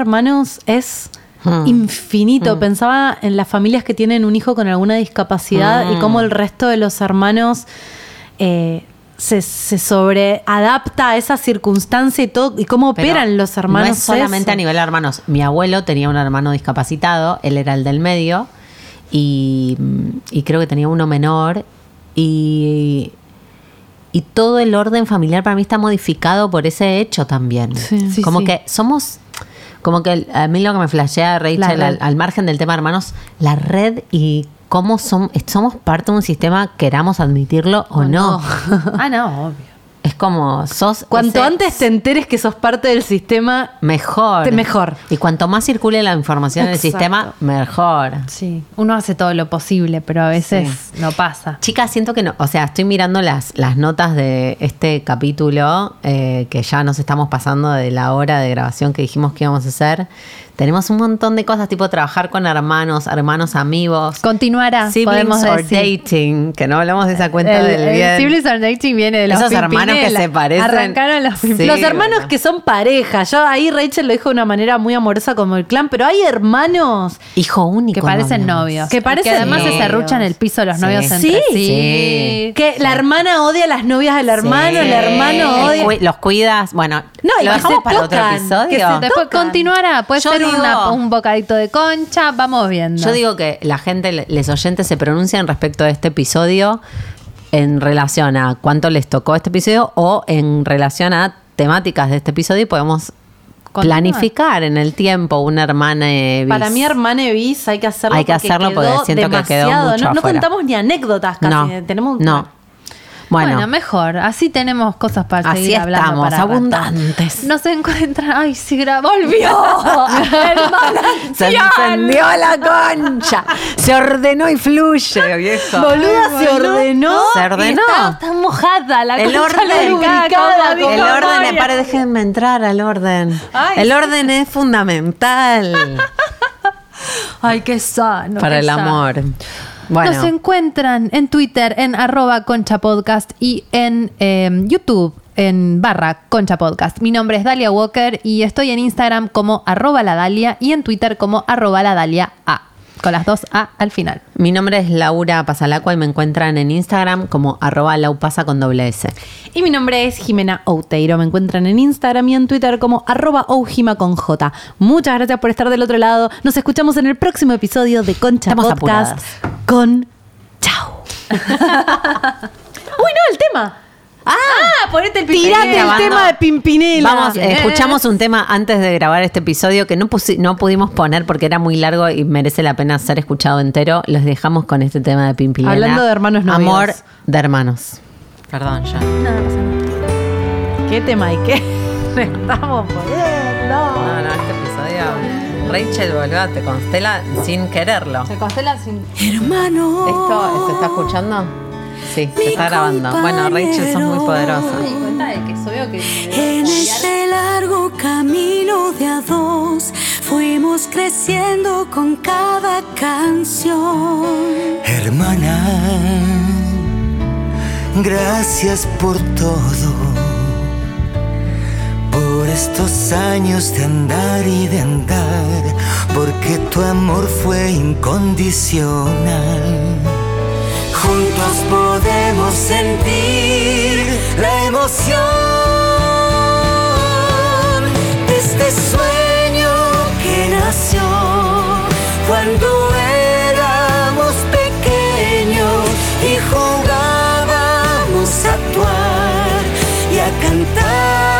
es Hmm. infinito. Pensaba en las familias que tienen un hijo con alguna discapacidad y Hmm. cómo el resto de los hermanos eh, se, se sobreadapta a esa circunstancia y todo y cómo pero operan los hermanos. No es solamente eso. a nivel de hermanos. Mi abuelo tenía un hermano discapacitado, él era el del medio, y, y creo que tenía uno menor. Y, y todo el orden familiar para mí está modificado por ese hecho también. Sí. Sí, como sí. que somos. Como que a mí lo que me flashea, Rachel, al, al margen del tema hermanos, la red y cómo som- somos parte de un sistema, queramos admitirlo o, no. <laughs> ah, no, obvio. Como sos. Cuanto antes te enteres que sos parte del sistema, Mejor. Te- mejor. Y cuanto más circule la información en el Exacto. sistema, mejor. Sí, uno hace todo lo posible, pero a veces no pasa. Chicas, siento que no. O sea, estoy mirando las, las notas de este capítulo, eh, que ya nos estamos pasando de la hora de grabación que dijimos que íbamos a hacer. Tenemos un montón de cosas, tipo trabajar con hermanos, hermanos amigos. Continuará, Siblings podemos or decir. dating, que no hablamos de esa cuenta el, del el bien. Siblings or Dating viene de los Esos hermanos que se parecen. Arrancaron los Sí. Los hermanos bueno. que son pareja. Yo ahí Rachel lo dijo de una manera muy amorosa como el clan, pero hay hermanos Hijo único. que parecen novios. Que parecen además se novios. serruchan el piso los Sí. novios Sí, entre sí. sí. que la hermana odia a las novias del hermano, Sí. el hermano El odia. los cuidas. Bueno, No, y lo dejamos se para otro episodio. que se Después tocan. continuará, puede Yo ser una- un bocadito de concha, vamos viendo. Yo digo que la gente, les oyentes, se pronuncian respecto de este episodio en relación a cuánto les tocó este episodio o en relación a temáticas de este episodio y podemos Continuar. planificar en el tiempo una hermana bis. Para mí, hermana bis, hay que hacerlo. Hay que hacerlo porque siento que quedó demasiado. mucho no, no afuera. contamos ni anécdotas casi. No, Tenemos no. Bueno. Bueno, mejor. Así tenemos cosas para Así seguir hablando. estamos, para rato. abundantes. Nos encuentran. Ay, sí, volvió. <laughs> Hermana Se encendió la concha. Se ordenó y fluye, viejo. Boluda se ordenó. Se ordenó. Está, está mojada la El concha orden, lubricada, El orden, eh, pare, déjenme entrar al orden. Ay, el orden es fundamental <laughs> Ay, qué sano. para qué el sano. amor. Nos encuentran en Twitter en arroba concha podcast y en eh, YouTube en barra concha podcast. Mi nombre es Dalia Walker y estoy en Instagram como arroba la Dalia y en Twitter como arroba la Dalia A. Con las dos A al final. mi nombre es Laura Pasalacua y me encuentran en Instagram como arroba laupasa con doble S. Y mi nombre es Jimena Outeiro. Me encuentran en Instagram y en Twitter como arroba oujima con J. Muchas gracias por estar del otro lado. Nos escuchamos en el próximo episodio de Concha Estamos Podcast apuradas. con Chao. <laughs> Uy, no, el tema. Ah, ponete el Tirate el tema de Pimpinela. Vamos, eh, escuchamos un tema antes de grabar este episodio que no, pusi- no pudimos poner porque era muy largo y merece la pena ser escuchado entero. Los dejamos con este tema de Pimpilena. Hablando de hermanos novios. Amor de hermanos. Perdón, ya. ¿Qué tema y qué? <laughs> Estamos poniendo. No, no, este episodio. Rachel, boluda, te constela sin quererlo. Se constela sin. Hermano. ¿Esto se está escuchando? Sí, se está grabando. Bueno, Rachel, sos muy poderosa. Ay, cuenta de que soy yo que. En este largo camino de a dos fuimos creciendo con cada canción. Hermana, gracias por todo, por estos años de andar y de andar, porque tu amor fue incondicional. Juntos podemos sentir la emoción de este sueño que nació cuando éramos pequeños y jugábamos a actuar y a cantar.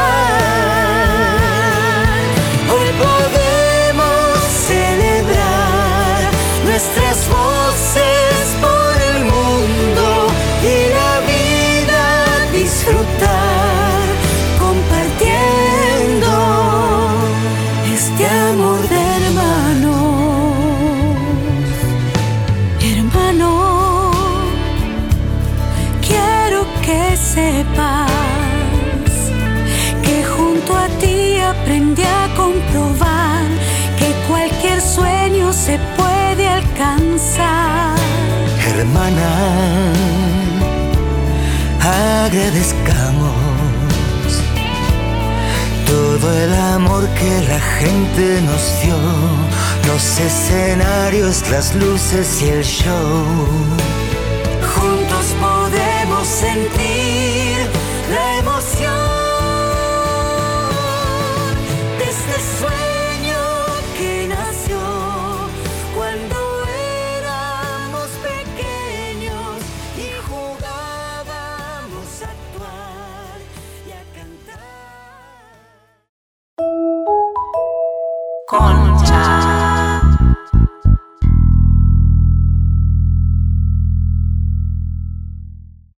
Agradezcamos todo el amor que la gente nos dio, los escenarios, las luces y el show. Juntos podemos sentir